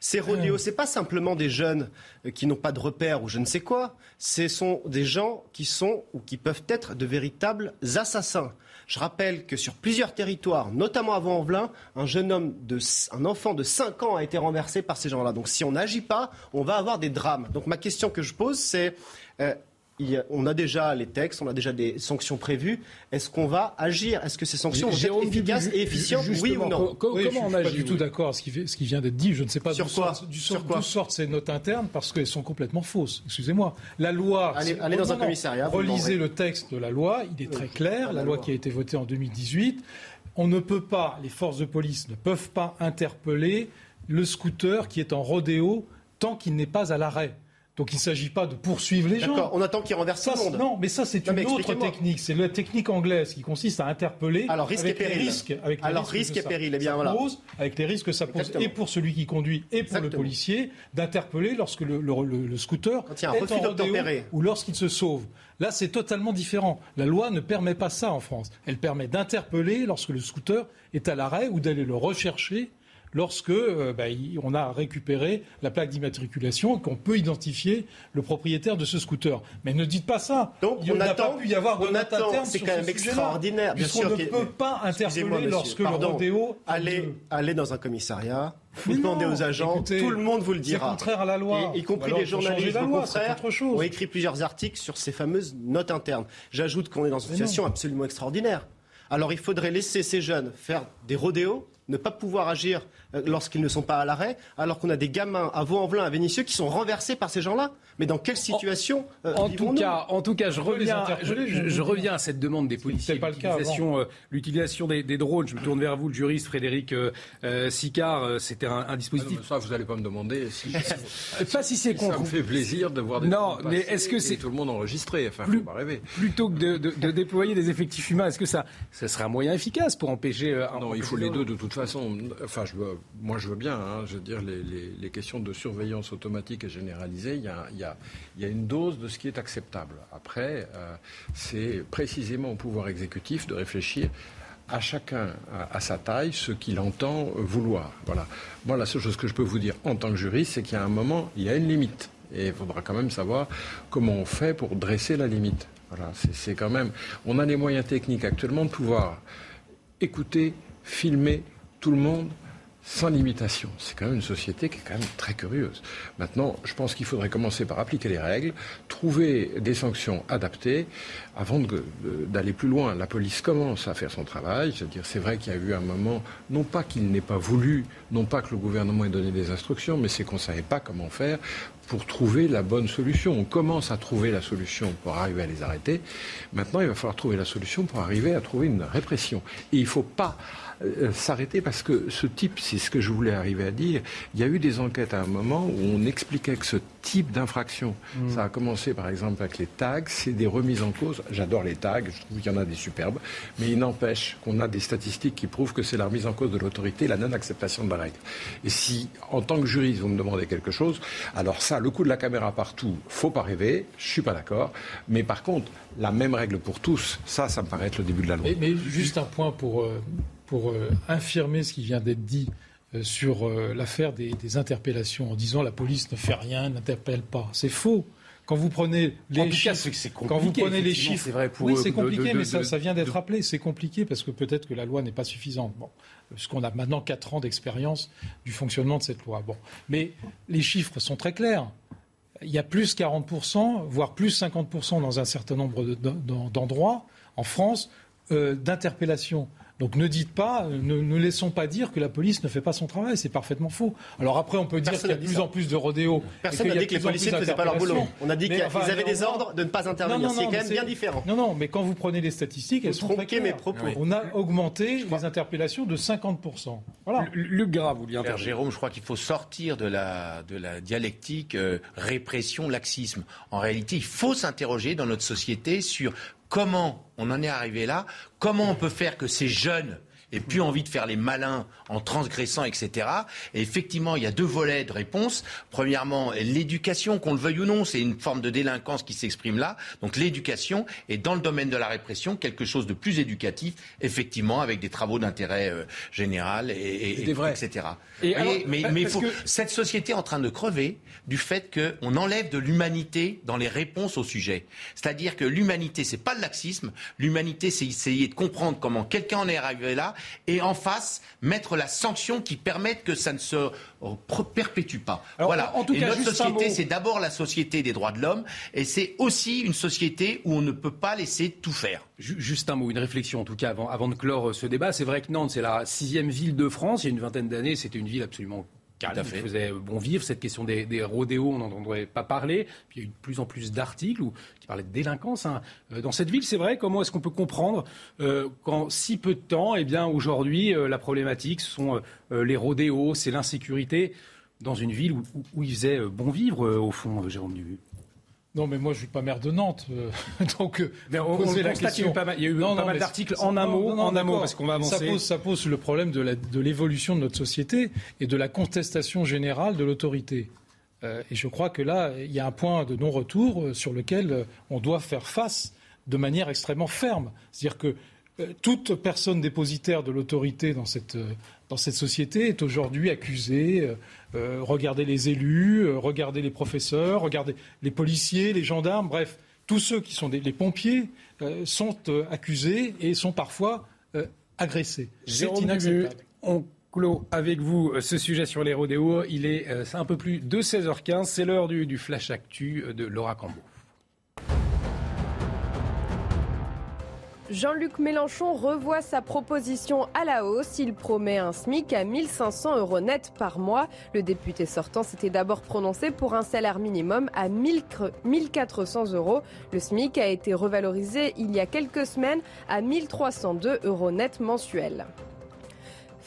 [SPEAKER 10] Ces rodéos, ce n'est pas simplement des jeunes qui n'ont pas de repères ou je ne sais quoi. Ce sont des gens qui sont ou qui peuvent être de véritables assassins. Je rappelle que sur plusieurs territoires, notamment à Vaux-en-Velin, un jeune homme, de, un enfant de 5 ans a été renversé par ces gens-là. Donc si on n'agit pas, on va avoir des drames. Donc ma question que je pose, c'est euh, on a déjà les textes, on a déjà des sanctions prévues. Est-ce qu'on va agir? Est-ce que ces sanctions vont être efficaces et efficientes? Oui ou non?
[SPEAKER 2] Comment on agit Pas du tout d'accord avec ce qui vient d'être dit. Je ne sais pas
[SPEAKER 10] d'où
[SPEAKER 2] sortent, ces notes internes parce qu'elles sont complètement fausses. Excusez-moi. La loi.
[SPEAKER 10] Allez, allez dans un commissariat.
[SPEAKER 2] Relisez le texte de la loi. Il est très clair. La loi qui a été votée en 2018. On ne peut pas, les forces de police ne peuvent pas interpeller le scooter qui est en rodéo tant qu'il n'est pas à l'arrêt. Donc il ne s'agit pas de poursuivre les gens.
[SPEAKER 10] On attend qu'ils renversent tout le monde.
[SPEAKER 2] Non, mais ça c'est une autre technique. C'est la technique anglaise qui consiste à interpeller.
[SPEAKER 10] Alors risque
[SPEAKER 2] avec
[SPEAKER 10] et péril.
[SPEAKER 2] Les risques, avec les
[SPEAKER 10] Alors risque et péril, eh bien voilà.
[SPEAKER 2] Pose, avec les risques que ça pose et pour celui qui conduit et pour le policier, d'interpeller lorsque le, le, scooter
[SPEAKER 10] Quand il y a un est en rodéo
[SPEAKER 2] ou lorsqu'il se sauve. Là, c'est totalement différent. La loi ne permet pas ça en France. Elle permet d'interpeller lorsque le scooter est à l'arrêt ou d'aller le rechercher lorsque euh, bah, on a récupéré la plaque d'immatriculation et qu'on peut identifier le propriétaire de ce scooter. Mais ne dites pas ça.
[SPEAKER 10] Donc
[SPEAKER 2] il
[SPEAKER 10] n'a
[SPEAKER 2] pas pu y avoir de
[SPEAKER 10] note interne C'est quand même extraordinaire.
[SPEAKER 2] Bien sûr, on ne peut pas interpeller lorsque le rodéo...
[SPEAKER 10] Allez, allez dans un commissariat, vous demandez aux agents, tout le monde vous le dira.
[SPEAKER 2] C'est contraire à la loi.
[SPEAKER 10] y compris des journalistes, vos confrères, ont écrit plusieurs articles sur ces fameuses notes internes. J'ajoute qu'on est dans une situation absolument extraordinaire. Alors il faudrait laisser ces jeunes faire des rodéos, ne pas pouvoir agir lorsqu'ils ne sont pas à l'arrêt, alors qu'on a des gamins à Vaux-en-Velin, à Vénissieux, qui sont renversés par ces gens-là. Mais dans quelle situation
[SPEAKER 1] euh, en, tout cas, en tout cas, je reviens, je, reviens à cette demande des policiers.
[SPEAKER 2] Pas
[SPEAKER 1] euh, l'utilisation des, drones. Je me tourne vers vous, le juriste Frédéric Sicard. C'était un, dispositif.
[SPEAKER 11] Ah ça, vous n'allez pas me demander. Si,
[SPEAKER 1] pas si c'est
[SPEAKER 11] Ça me fait plaisir de voir des
[SPEAKER 1] Non, mais est-ce que c'est
[SPEAKER 11] tout le monde enregistré Enfin,
[SPEAKER 1] plus,
[SPEAKER 11] faut pas rêver.
[SPEAKER 1] Plutôt que de, déployer des effectifs humains, est-ce que ça, ça serait un moyen efficace pour empêcher
[SPEAKER 11] Non, il faut les deux de toute façon. Enfin, je veux, moi, je veux bien. Hein, je veux dire, les, questions de surveillance automatique et généralisée, il y a, une dose de ce qui est acceptable. Après, euh, c'est précisément au pouvoir exécutif de réfléchir à chacun à, sa taille ce qu'il entend vouloir. Voilà. Moi, la seule chose que je peux vous dire en tant que juriste, c'est qu'il y a un moment, il y a une limite. Et il faudra quand même savoir comment on fait pour dresser la limite. Voilà, c'est quand même. On a les moyens techniques actuellement de pouvoir écouter, filmer tout le monde sans limitation. C'est quand même une société qui est quand même très curieuse. Maintenant, je pense qu'il faudrait commencer par appliquer les règles, trouver des sanctions adaptées avant d'aller plus loin. La police commence à faire son travail. C'est-à-dire, c'est vrai qu'il y a eu un moment, non pas qu'il n'ait pas voulu, non pas que le gouvernement ait donné des instructions, mais c'est qu'on ne savait pas comment faire pour trouver la bonne solution. On commence à trouver la solution pour arriver à les arrêter. Maintenant, il va falloir trouver la solution pour arriver à trouver une répression. Et il ne faut pas euh, s'arrêter parce que ce type, c'est ce que je voulais arriver à dire, il y a eu des enquêtes à un moment où on expliquait que ce type d'infraction, mm. ça a commencé par exemple avec les tags, c'est des remises en cause. J'adore les tags, je trouve qu'il y en a des superbes, mais il n'empêche qu'on a des statistiques qui prouvent que c'est la remise en cause de l'autorité, la non-acceptation de la règle. Et si, en tant que juriste, vous me demandez quelque chose, alors ça, le coup de la caméra partout, faut pas rêver, je suis pas d'accord, mais par contre, la même règle pour tous, ça, ça me paraît être le début de la loi.
[SPEAKER 2] Mais, juste un point pour, euh, pour euh, infirmer ce qui vient d'être dit euh, sur l'affaire des, interpellations en disant la police ne fait rien, n'interpelle pas. C'est faux. Quand vous prenez les chiffres, quand vous prenez les chiffres,
[SPEAKER 14] vrai pour
[SPEAKER 2] oui, c'est compliqué, mais ça, vient d'être rappelé. C'est compliqué parce que peut-être que la loi n'est pas suffisante. Bon, parce qu'on a maintenant quatre ans d'expérience du fonctionnement de cette loi. Bon, mais les chiffres sont très clairs il y a plus 40%, voire plus 50% dans un certain nombre d'endroits en France euh, d'interpellations. Donc ne dites pas, ne, ne, laissons pas dire que la police ne fait pas son travail, c'est parfaitement faux. Alors après, on peut dire qu'il y a de plus en plus de rodéos.
[SPEAKER 10] Personne n'a dit que les policiers ne faisaient pas leur boulot. On a dit qu'ils avaient des ordres de ne pas intervenir. C'est quand même bien différent.
[SPEAKER 2] Non, non, mais quand vous prenez les statistiques, elles sont très claires. Mes propos. On a augmenté les interpellations de 50%.
[SPEAKER 14] Voilà. Luc Gras, vous Père Jérôme, je crois qu'il faut sortir de la, de la dialectique euh, répression-laxisme. En réalité, il faut s'interroger dans notre société sur comment on en est arrivé là, comment on peut faire que ces jeunes aient plus envie de faire les malins en transgressant, etc. Et effectivement, il y a deux volets de réponse. Premièrement, l'éducation, qu'on le veuille ou non, c'est une forme de délinquance qui s'exprime là. Donc l'éducation est dans le domaine de la répression quelque chose de plus éducatif, effectivement, avec des travaux d'intérêt euh, général, et, etc. mais, mais faut... cette société est en train de crever du fait qu'on enlève de l'humanité dans les réponses au sujet. C'est-à-dire que l'humanité, c'est pas le laxisme. L'humanité, c'est essayer de comprendre comment quelqu'un en est arrivé là et en face mettre la sanction qui permette que ça ne se perpétue pas. voilà. En tout et notre société, c'est d'abord la société des droits de l'homme et c'est aussi une société où on ne peut pas laisser tout faire.
[SPEAKER 1] Juste un mot, une réflexion en tout cas avant, avant de clore euh, ce débat. C'est vrai que Nantes, c'est la sixième ville de France. Il y a une vingtaine d'années, c'était une ville absolument qui faisait bon vivre. Cette question des, des rodéos, on n'en entendrait pas parler. Puis il y a eu de plus en plus d'articles qui parlaient de délinquance. Hein. Euh, dans cette ville, c'est vrai, comment est-ce qu'on peut comprendre euh, qu'en si peu de temps, eh bien aujourd'hui, euh, la problématique, ce sont les rodéos, c'est l'insécurité dans une ville où, où, il faisait bon vivre, au fond, Jérôme Dubu
[SPEAKER 2] non, mais moi, je suis pas maire de Nantes. Euh, donc, euh,
[SPEAKER 1] on, la question. Il y a eu pas mal, il y a eu pas mal d'articles en amont, en amont, parce qu'on va avancer.
[SPEAKER 2] Ça pose, ça pose le problème de l'évolution de, de, notre société et de la contestation générale de l'autorité. Euh, et je crois que là, il y a un point de non-retour sur lequel on doit faire face de manière extrêmement ferme. C'est-à-dire que toute personne dépositaire de l'autorité dans cette, dans cette société est aujourd'hui accusée euh, regardez les élus, euh, regardez les professeurs, regardez les policiers, les gendarmes, bref, tous ceux qui sont des, les pompiers euh, sont accusés et sont parfois agressés.
[SPEAKER 1] C'est inacceptable. On clôt avec vous ce sujet sur les rodéos. Il est un peu plus de 16h15. C'est l'heure du, du, Flash Actu de Laura Cambo.
[SPEAKER 3] Jean-Luc Mélenchon revoit sa proposition à la hausse. Il promet un SMIC à 1500 euros net par mois. Le député sortant s'était d'abord prononcé pour un salaire minimum à 1400 euros. Le SMIC a été revalorisé il y a quelques semaines à 1302 euros net mensuels.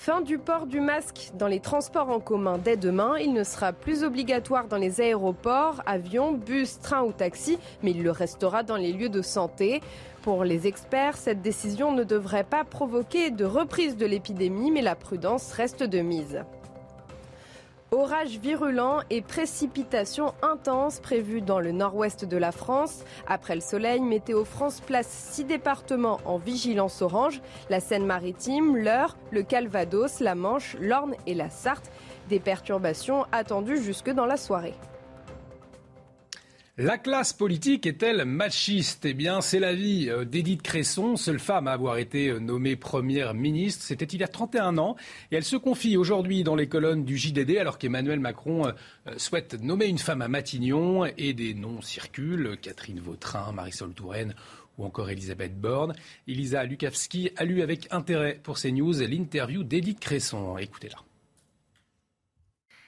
[SPEAKER 3] Fin du port du masque dans les transports en commun dès demain. Il ne sera plus obligatoire dans les aéroports, avions, bus, trains ou taxis, mais il le restera dans les lieux de santé. Pour les experts, cette décision ne devrait pas provoquer de reprise de l'épidémie, mais la prudence reste de mise. Orages virulents et précipitations intenses prévues dans le nord-ouest de la France. Après le soleil, Météo France place six départements en vigilance orange la Seine-Maritime, l'Eure, le Calvados, la Manche, l'Orne et la Sarthe. Des perturbations attendues jusque dans la soirée.
[SPEAKER 1] La classe politique est-elle machiste? Eh bien, c'est l'avis euh, d'Édith Cresson, seule femme à avoir été euh, nommée première ministre. C'était il y a 31 ans. Et elle se confie aujourd'hui dans les colonnes du JDD alors qu'Emmanuel Macron euh, souhaite nommer une femme à Matignon et des noms circulent. Catherine Vautrin, Marisol Touraine ou encore Elisabeth Borne. Elisa Lukavski a lu avec intérêt pour ces news l'interview d'Édith Cresson. Écoutez-la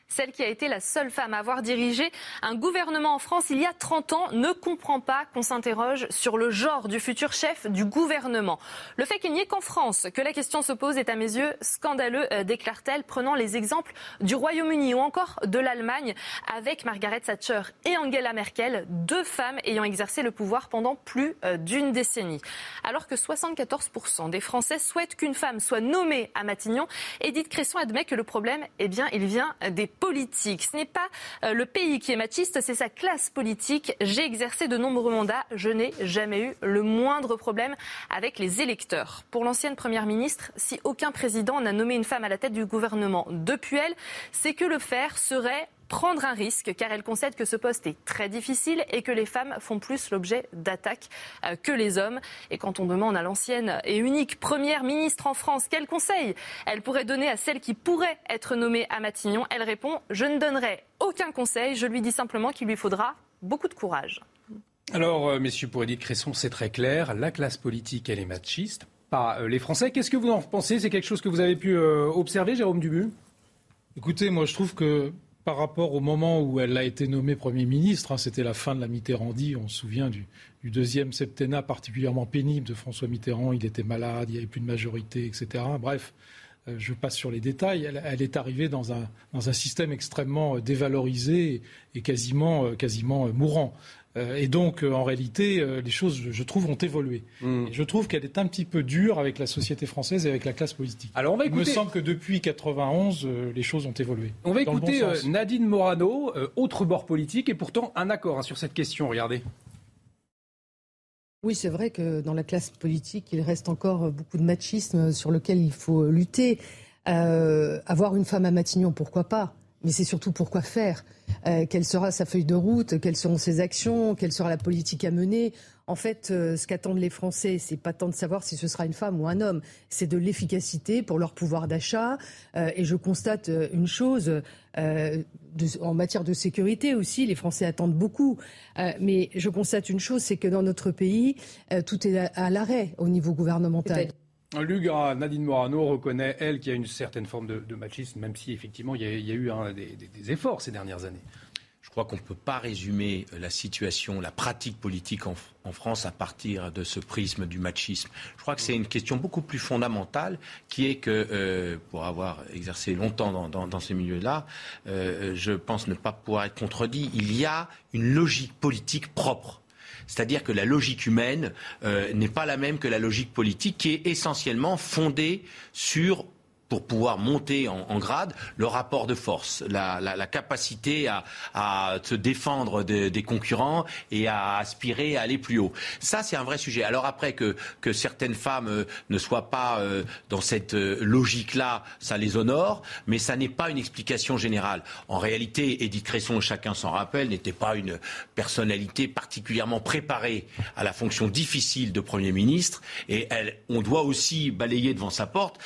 [SPEAKER 22] celle qui a été la seule femme à avoir dirigé un gouvernement en France il y a 30 ans, ne comprend pas qu'on s'interroge sur le genre du futur chef du gouvernement. Le fait qu'il n'y ait qu'en France que la question se pose est à mes yeux scandaleux, euh, déclare-t-elle, prenant les exemples du Royaume-Uni ou encore de l'Allemagne avec Margaret Thatcher et Angela Merkel, deux femmes ayant exercé le pouvoir pendant plus euh, d'une décennie. Alors que 74% des Français souhaitent qu'une femme soit nommée à Matignon, Edith Cresson admet que le problème, eh bien, il vient des politique. Ce n'est pas euh, le pays qui est machiste, c'est sa classe politique. J'ai exercé de nombreux mandats, je n'ai jamais eu le moindre problème avec les électeurs. Pour l'ancienne Première ministre, si aucun président n'a nommé une femme à la tête du gouvernement depuis elle, c'est que le faire serait prendre un risque car elle concède que ce poste est très difficile et que les femmes font plus l'objet d'attaques euh, que les hommes. Et quand on demande à l'ancienne et unique première ministre en France quel conseil elle pourrait donner à celle qui pourrait être nommée à Matignon, elle répond Je ne donnerai aucun conseil, je lui dis simplement qu'il lui faudra beaucoup de courage.
[SPEAKER 1] Alors, euh, messieurs, pour Edith Cresson, c'est très clair. La classe politique, elle est machiste, pas euh, les Français. Qu'est-ce que vous en pensez? C'est quelque chose que vous avez pu observer, Jérôme Dubu?
[SPEAKER 2] Écoutez, moi, je trouve que par rapport au moment où elle a été nommée Premier ministre, hein, c'était la fin de la Mitterrandie, on se souvient du, deuxième septennat particulièrement pénible de François Mitterrand, il était malade, il n'y avait plus de majorité, etc. Bref, euh, je passe sur les détails, elle, est arrivée dans un, dans système extrêmement dévalorisé et quasiment, euh, quasiment mourant. Euh, et donc, euh, en réalité, euh, les choses, je trouve, ont évolué. Hmm. je trouve qu'elle est un petit peu dure avec la société française et avec la classe politique.
[SPEAKER 1] Alors, on va écouter...
[SPEAKER 2] Il me semble que depuis 91, les choses ont évolué.
[SPEAKER 1] On va écouter Nadine Morano, autre bord politique, et pourtant un accord hein, sur cette question. Regardez.
[SPEAKER 23] Oui, c'est vrai que dans la classe politique, il reste encore beaucoup de machisme sur lequel il faut lutter. avoir une femme à Matignon, pourquoi pas? Mais c'est surtout pourquoi faire. Euh, quelle sera sa feuille de route Quelles seront ses actions Quelle sera la politique à mener En fait, euh, ce qu'attendent les Français, c'est pas tant de savoir si ce sera une femme ou un homme, c'est de l'efficacité pour leur pouvoir d'achat. Euh, et je constate une chose en matière de sécurité aussi, les Français attendent beaucoup. mais je constate une chose, c'est que dans notre pays, tout est à l'arrêt au niveau gouvernemental.
[SPEAKER 1] Lugra, Nadine Morano reconnaît, elle, qu'il y a une certaine forme de, machisme, même si effectivement il y a, eu des, efforts ces dernières années.
[SPEAKER 14] Je crois qu'on ne peut pas résumer la situation, la pratique politique en, France à partir de ce prisme du machisme. Je crois que c'est une question beaucoup plus fondamentale qui est que, euh, pour avoir exercé longtemps dans, ces milieux-là, euh, je pense ne pas pouvoir être contredit. Il y a une logique politique propre c'est-à-dire que la logique humaine euh, n'est pas la même que la logique politique, qui est essentiellement fondée sur pour pouvoir monter en, grade, le rapport de force, la, capacité à, se défendre des concurrents et à aspirer à aller plus haut. Ça, c'est un vrai sujet. Alors après que, certaines femmes euh, ne soient pas euh, dans cette euh, logique-là, ça les honore, mais ça n'est pas une explication générale. En réalité, Edith Cresson, chacun s'en rappelle, n'était pas une personnalité particulièrement préparée à la fonction difficile de Premier ministre, et on doit aussi balayer devant sa porte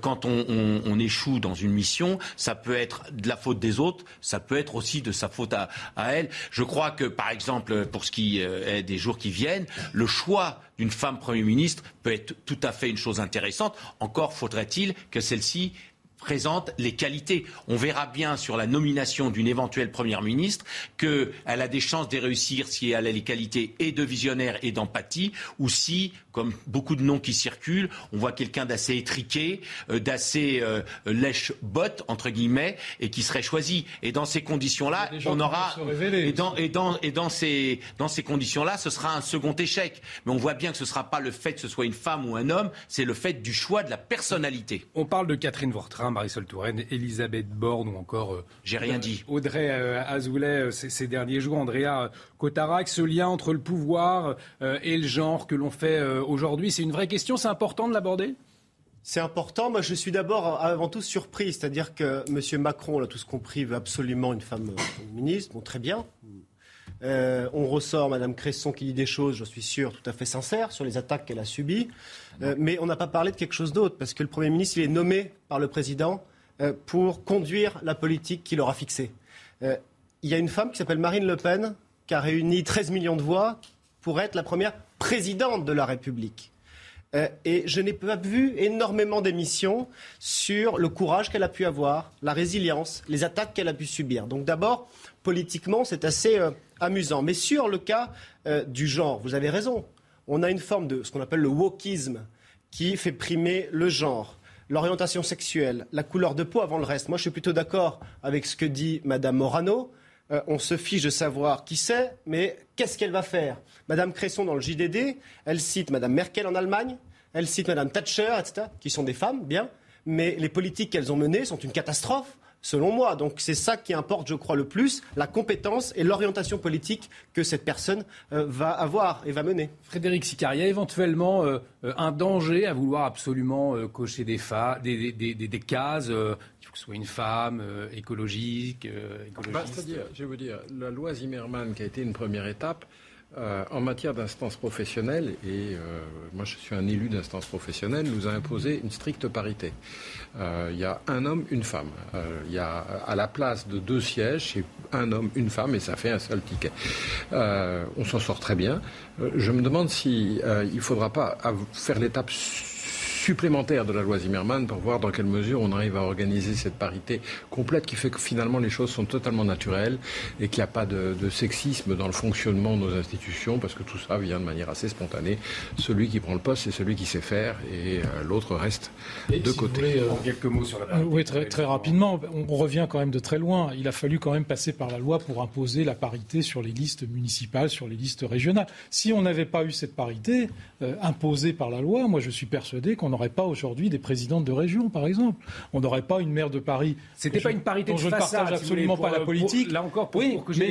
[SPEAKER 14] quand on, on, échoue dans une mission, ça peut être de la faute des autres, ça peut être aussi de sa faute à, elle. Je crois que, par exemple, pour ce qui euh, est des jours qui viennent, le choix d'une femme Premier ministre peut être tout à fait une chose intéressante. Encore faudrait-il que celle-ci présente les qualités. On verra bien sur la nomination d'une éventuelle première ministre qu'elle a des chances de réussir si elle a les qualités et de visionnaire et d'empathie, ou si, comme beaucoup de noms qui circulent, on voit quelqu'un d'assez étriqué, euh, d'assez euh, lèche-botte, entre guillemets, et qui serait choisi. Et dans ces conditions-là, on aura. et dans, et dans, et dans ces, dans ces conditions-là, ce sera un second échec. Mais on voit bien que ce ne sera pas le fait que ce soit une femme ou un homme, c'est le fait du choix de la personnalité.
[SPEAKER 1] On parle de Catherine Vortrain Marisol Touraine, Elisabeth Borne ou encore.
[SPEAKER 14] Euh, J'ai rien dit.
[SPEAKER 1] Audrey euh, Azoulay euh, ces, derniers jours, Andrea Cotarac, ce lien entre le pouvoir et le genre que l'on fait aujourd'hui, c'est une vraie question, c'est important de l'aborder?
[SPEAKER 10] C'est important. Moi, je suis d'abord, avant tout, surpris. C'est-à-dire que M. Macron, on l'a tous compris, veut absolument une femme ministre. Bon, très bien. Euh, on ressort Mme Cresson qui dit des choses, je suis sûr, tout à fait sincères sur les attaques qu'elle a subies. Euh, mais on n'a pas parlé de quelque chose d'autre, parce que le Premier ministre, il est nommé par le Président euh, pour conduire la politique qu'il aura fixée. il y a une femme qui s'appelle Marine Le Pen, qui a réuni 13 millions de voix pour être la première présidente de la République. et je n'ai pas vu énormément d'émissions sur le courage qu'elle a pu avoir, la résilience, les attaques qu'elle a pu subir. Donc d'abord, politiquement, c'est assez amusant. Mais sur le cas euh, du genre, vous avez raison. On a une forme de ce qu'on appelle le wokisme qui fait primer le genre l'orientation sexuelle, la couleur de peau avant le reste. Moi, je suis plutôt d'accord avec ce que dit Mme Morano. Euh, on se fiche de savoir qui c'est, mais qu'est-ce qu'elle va faire? Mme Cresson, dans le JDD, elle cite Mme Merkel en Allemagne, elle cite Mme Thatcher, etc., qui sont des femmes, bien, mais les politiques qu'elles ont menées sont une catastrophe selon moi. Donc c'est ça qui importe, je crois, le plus, la compétence et l'orientation politique que cette personne euh, va avoir et va mener.
[SPEAKER 1] Frédéric Sicard, il y a éventuellement euh, un danger à vouloir absolument cocher des, des, cases soit une femme écologique, écologiste.
[SPEAKER 11] Bah, c'est-à-dire, je vais vous dire, la loi Zimmermann, qui a été une première étape, euh, en matière d'instance professionnelle, et euh, moi je suis un élu d'instance professionnelle, nous a imposé une stricte parité. Euh, il y a un homme, une femme. Il y a à la place de deux sièges, c'est un homme, une femme, et ça fait un seul ticket. on s'en sort très bien. je me demande si il ne faudra pas faire l'étape supplémentaire de la loi Zimmermann pour voir dans quelle mesure on arrive à organiser cette parité complète qui fait que finalement les choses sont totalement naturelles et qu'il n'y a pas de, sexisme dans le fonctionnement de nos institutions parce que tout ça vient de manière assez spontanée. Celui qui prend le poste, c'est celui qui sait faire et euh, l'autre reste de côté.
[SPEAKER 1] Euh, quelques mots sur la
[SPEAKER 2] parité. oui, très, très rapidement. On revient quand même de très loin. Il a fallu quand même passer par la loi pour imposer la parité sur les listes municipales, sur les listes régionales. Si on n'avait pas eu cette parité euh, imposée par la loi, moi je suis persuadé qu'on on n'aurait pas aujourd'hui des présidentes de région, par exemple. On n'aurait pas une maire de Paris.
[SPEAKER 1] C'était pas une parité
[SPEAKER 2] dont
[SPEAKER 1] de
[SPEAKER 2] je ne partage absolument pas la politique.
[SPEAKER 1] là encore, pour,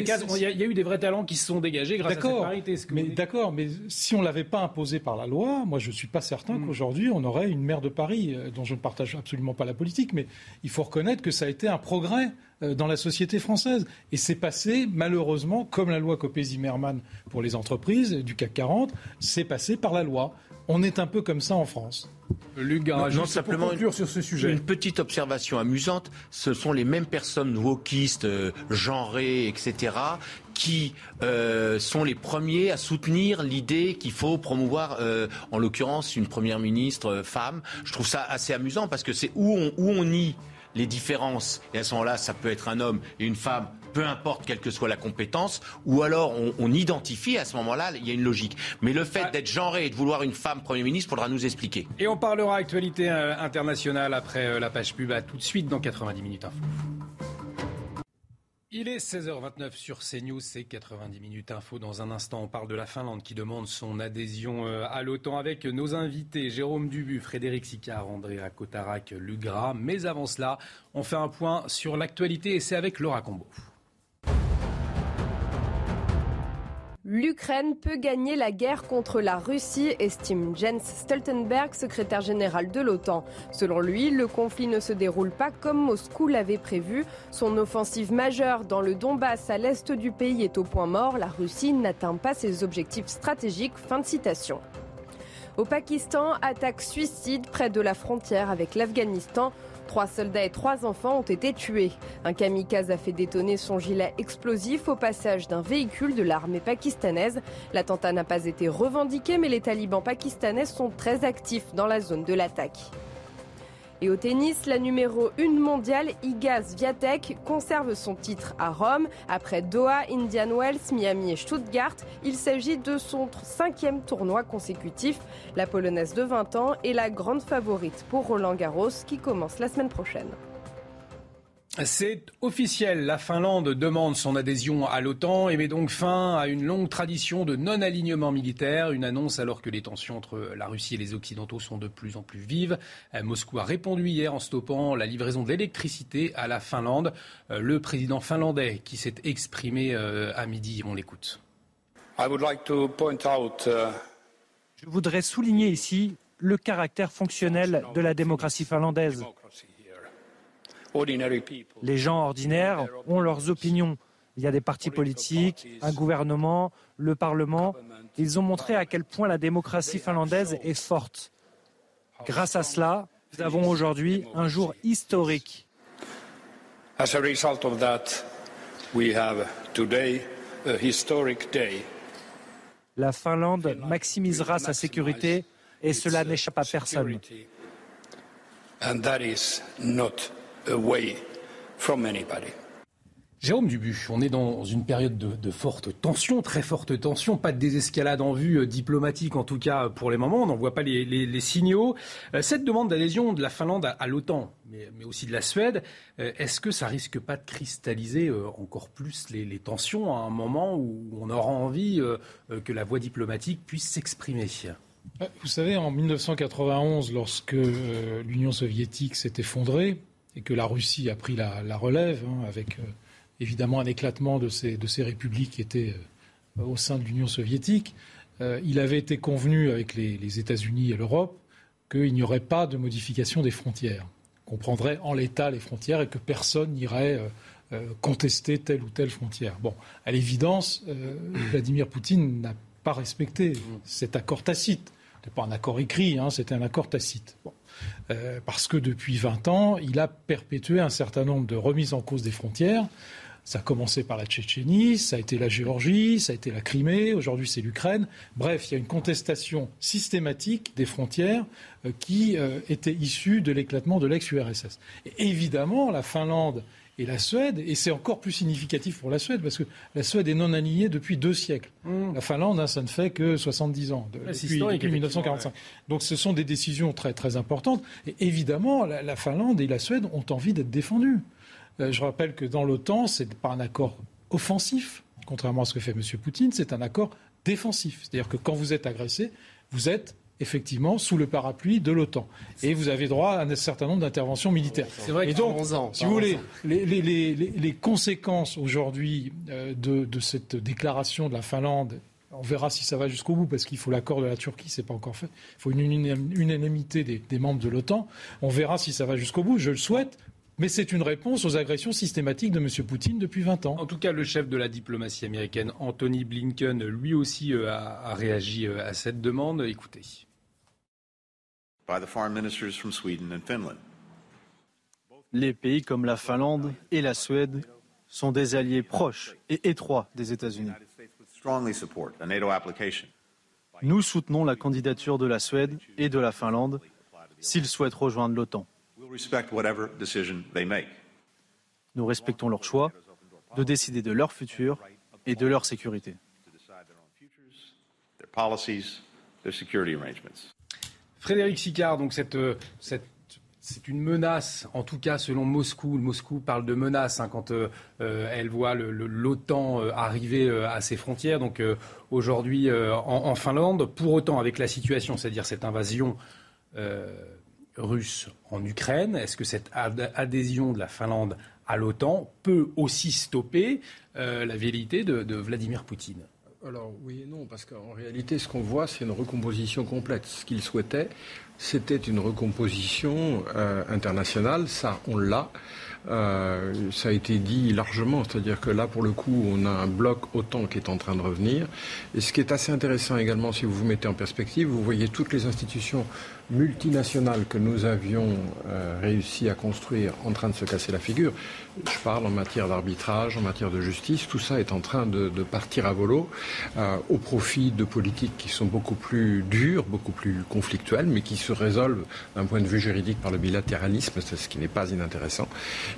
[SPEAKER 1] cases, il y, a eu des vrais talents qui se sont dégagés grâce à cette parité.
[SPEAKER 2] Mais d'accord, mais si on l'avait pas imposé par la loi, moi je suis pas certain hmm. qu'aujourd'hui on aurait une maire de Paris euh, dont je ne partage absolument pas la politique. Mais il faut reconnaître que ça a été un progrès euh, dans la société française. Et c'est passé, malheureusement, comme la loi Copé-Zimmermann pour les entreprises du CAC 40, c'est passé par la loi. On est un peu comme ça en France.
[SPEAKER 1] Luc Garage, non, simplement une, sur ce sujet.
[SPEAKER 14] Une petite observation amusante, ce sont les mêmes personnes wokistes, euh, genrées, etc., qui euh, sont les premiers à soutenir l'idée qu'il faut promouvoir, euh, en l'occurrence, une première ministre femme. Je trouve ça assez amusant parce que c'est où on, où on nie les différences, et à ce moment-là, ça peut être un homme et une femme, peu importe quelle que soit la compétence, ou alors on, identifie à ce moment-là, il y a une logique. Mais le fait ah. d'être genré et de vouloir une femme Premier ministre, faudra nous expliquer.
[SPEAKER 1] Et on parlera actualité euh, internationale après euh, la page pub. À tout de suite dans 90 minutes info. Il est 16h29 sur CNews, c'est 90 minutes info. Dans un instant, on parle de la Finlande qui demande son adhésion euh, à l'OTAN avec nos invités Jérôme Dubu, Frédéric Sicard, Andrea Cotarac, Lugra. Mais avant cela, on fait un point sur l'actualité et c'est avec Laura Combo.
[SPEAKER 3] L'Ukraine peut gagner la guerre contre la Russie, estime Jens Stoltenberg, secrétaire général de l'OTAN. Selon lui, le conflit ne se déroule pas comme Moscou l'avait prévu. Son offensive majeure dans le Donbass à l'est du pays est au point mort. La Russie n'atteint pas ses objectifs stratégiques. Fin de citation. Au Pakistan, attaque suicide près de la frontière avec l'Afghanistan. Trois soldats et trois enfants ont été tués. Un kamikaze a fait détonner son gilet explosif au passage d'un véhicule de l'armée pakistanaise. L'attentat n'a pas été revendiqué, mais les talibans pakistanais sont très actifs dans la zone de l'attaque. Et au tennis, la numéro 1 mondiale, Igaz Viatek, conserve son titre à Rome. Après Doha, Indian Wells, Miami et Stuttgart, il s'agit de son cinquième tournoi consécutif. La Polonaise de 20 ans est la grande favorite pour Roland Garros qui commence la semaine prochaine.
[SPEAKER 1] C'est officiel, la Finlande demande son adhésion à l'OTAN et met donc fin à une longue tradition de non-alignement militaire. Une annonce alors que les tensions entre la Russie et les Occidentaux sont de plus en plus vives. Euh, Moscou a répondu hier en stoppant la livraison d'électricité à la Finlande. Euh, le président finlandais qui s'est exprimé euh, à midi, on l'écoute.
[SPEAKER 24] Uh,
[SPEAKER 25] Je voudrais souligner ici le caractère fonctionnel de la démocratie finlandaise. Les gens ordinaires ont leurs opinions Il y a des partis politiques, un gouvernement, le Parlement. Ils ont montré à quel point la démocratie finlandaise est forte. Grâce à cela, nous avons aujourd'hui un jour historique. As a result of that, we have today a historic day. La Finlande maximisera sa sécurité et cela n'échappe à personne. And that is not
[SPEAKER 1] away from anybody. Jérôme Dubu, on est dans une période de, forte tension, très forte tension, pas de désescalade en vue euh, diplomatique en tout cas pour les moments, on n'en voit pas les, signaux. Euh, cette demande d'adhésion de la Finlande à, l'OTAN, mais, aussi de la Suède, euh, est-ce que ça risque pas de cristalliser encore plus les, tensions à un moment où on aura envie que la voie diplomatique puisse s'exprimer?
[SPEAKER 2] Vous savez, en 1991, lorsque l'Union soviétique s'est effondrée et que la Russie a pris la, relève hein, avec évidemment un éclatement de ces, de ces républiques qui étaient euh, au sein de l'Union soviétique. Euh, il avait été convenu avec les, États-Unis et l'Europe qu'il n'y aurait pas de modification des frontières, qu'on prendrait en l'état les frontières et que personne n'irait euh, contester telle ou telle frontière. Bon, à l'évidence, Vladimir Poutine n'a pas respecté cet accord tacite. Ce n'était pas un accord écrit, hein, c'était un accord tacite. parce que depuis 20 ans, il a perpétué un certain nombre de remises en cause des frontières ça a commencé par la Tchétchénie, ça a été la Géorgie, ça a été la Crimée, aujourd'hui c'est l'Ukraine. Bref, il y a une contestation systématique des frontières euh, qui euh, étaient issues de l'éclatement de l'ex-URSS. évidemment, la Finlande et la Suède, et c'est encore plus significatif pour la Suède, parce que la Suède est non alignée depuis deux siècles. Mmh. La Finlande, hein, ça ne fait que 70 ans, depuis, 1945. Donc ce sont des décisions très, très importantes. Et évidemment, la Finlande et la Suède ont envie d'être défendues. Euh, je rappelle que dans l'OTAN, ce n'est pas un accord offensif, contrairement à ce que fait M. Poutine, c'est un accord défensif. C'est-à-dire que quand vous êtes agressé, vous êtes effectivement sous le parapluie de l'OTAN. Et vous avez droit à un certain nombre d'interventions militaires.
[SPEAKER 1] C'est vrai
[SPEAKER 2] Et donc, si vous voulez, les, conséquences aujourd'hui euh, de, cette déclaration de la Finlande, on verra si ça va jusqu'au bout, parce qu'il faut l'accord de la Turquie, c'est pas encore fait. Il faut une unanimité des membres de l'OTAN. On verra si ça va jusqu'au bout. Je le souhaite mais c'est une réponse aux agressions systématiques de M. Poutine depuis 20 ans.
[SPEAKER 1] En tout cas, le chef de la diplomatie américaine, Anthony Blinken, lui aussi euh, a, réagi euh, à cette demande. Écoutez.
[SPEAKER 26] Les pays comme la Finlande et la Suède sont des alliés proches et étroits des États-Unis. Nous soutenons la candidature de la Suède et de la Finlande s'ils souhaitent rejoindre l'OTAN. Nous respectons leur choix de décider de leur futur et de leur sécurité.
[SPEAKER 1] Frédéric Sicard, donc cette, c'est une menace, en tout cas selon Moscou. Moscou parle de menace hein, quand euh, elle voit l'OTAN euh, arriver euh, à ses frontières. Donc aujourd'hui en, Finlande, pour autant avec la situation, c'est-à-dire cette invasion russe en Ukraine Est-ce que cette adhésion de la Finlande à l'OTAN peut aussi stopper euh, la vérité de, Vladimir Poutine?
[SPEAKER 11] Alors oui et non, parce qu'en réalité, ce qu'on voit, c'est une recomposition complète. Ce qu'il souhaitait, c'était une recomposition euh, internationale. Ça, on l'a. Euh, ça a été dit largement, c'est-à-dire que là, pour le coup, on a un bloc OTAN qui est en train de revenir. Et ce qui est assez intéressant également, si vous vous mettez en perspective, vous voyez toutes les institutions multinationales que nous avions euh, réussi à construire en train de se casser la figure. Je parle en matière d'arbitrage, en matière de justice, tout ça est en train de, partir à volo euh, au profit de politiques qui sont beaucoup plus dures, beaucoup plus conflictuelles, mais qui se résolvent d'un point de vue juridique par le bilatéralisme, c'est ce qui n'est pas inintéressant.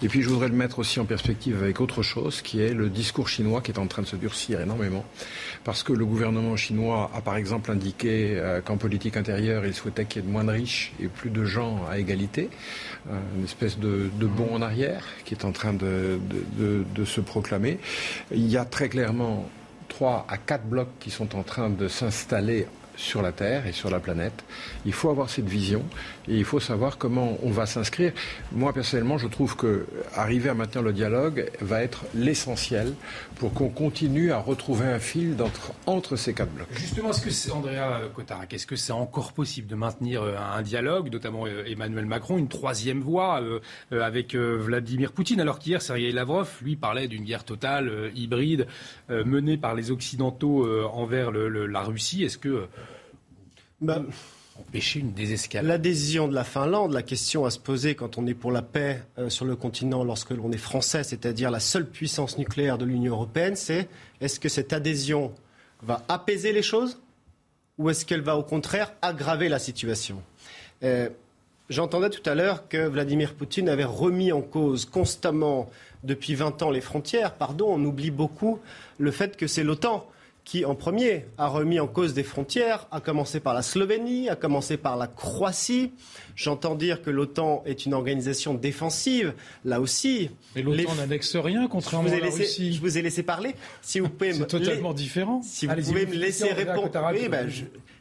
[SPEAKER 11] Et puis je voudrais le mettre aussi en perspective avec autre chose, qui est le discours chinois qui est en train de se durcir énormément, parce que le gouvernement chinois a par exemple indiqué euh, qu'en politique intérieure, il souhaitait qu'il y ait de moins de riches et plus de gens à égalité, euh, une espèce de, bond en arrière qui est en train de, de, se proclamer. Il y a très clairement trois à quatre blocs qui sont en train de s'installer sur la Terre et sur la planète. Il faut avoir cette vision et il faut savoir comment on va s'inscrire. Moi, personnellement, je trouve que arriver à maintenir le dialogue va être l'essentiel pour qu'on continue à retrouver un fil entre, entre ces quatre blocs.
[SPEAKER 24] Justement, est-ce que c'est, Andrea Cotarac, est-ce que c'est encore possible de maintenir euh, un dialogue, notamment euh, Emmanuel Macron, une troisième voie euh, avec Vladimir Poutine, alors qu'hier, Sergei Lavrov, lui, parlait d'une guerre totale, hybride, menée par les Occidentaux envers la Russie? Est-ce que bah,
[SPEAKER 10] L'adhésion de la Finlande, la question à se poser quand on est pour la paix euh, sur le continent lorsque l'on est français, c'est-à-dire la seule puissance nucléaire de l'Union européenne, c'est est-ce que cette adhésion va apaiser les choses ou est-ce qu'elle va au contraire aggraver la situation? Euh, J'entendais tout à l'heure que Vladimir Poutine avait remis en cause constamment depuis 20 ans les frontières. Pardon, on oublie beaucoup le fait que c'est l'OTAN qui, en premier, a remis en cause des frontières, à commencer par la Slovénie, à commencer par la Croatie. J'entends dire que l'OTAN est une organisation défensive, là aussi.
[SPEAKER 2] Mais l'OTAN n'annexe rien, contrairement à la Russie.
[SPEAKER 10] Je vous ai laissé parler. Si vous pouvez
[SPEAKER 2] C'est totalement différent.
[SPEAKER 10] Si vous pouvez me laisser répondre. Oui, ben,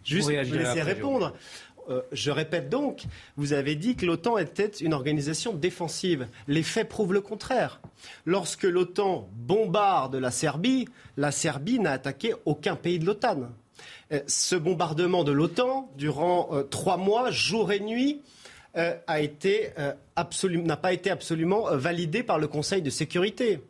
[SPEAKER 10] juste me laisser répondre. Euh, je répète donc, vous avez dit que l'OTAN était une organisation défensive. Les faits prouvent le contraire. Lorsque l'OTAN bombarde la Serbie, la Serbie n'a attaqué aucun pays de l'OTAN. Euh, ce bombardement de l'OTAN, durant euh, trois mois, jour et nuit, n'a pas été absolument validé par le Conseil de sécurité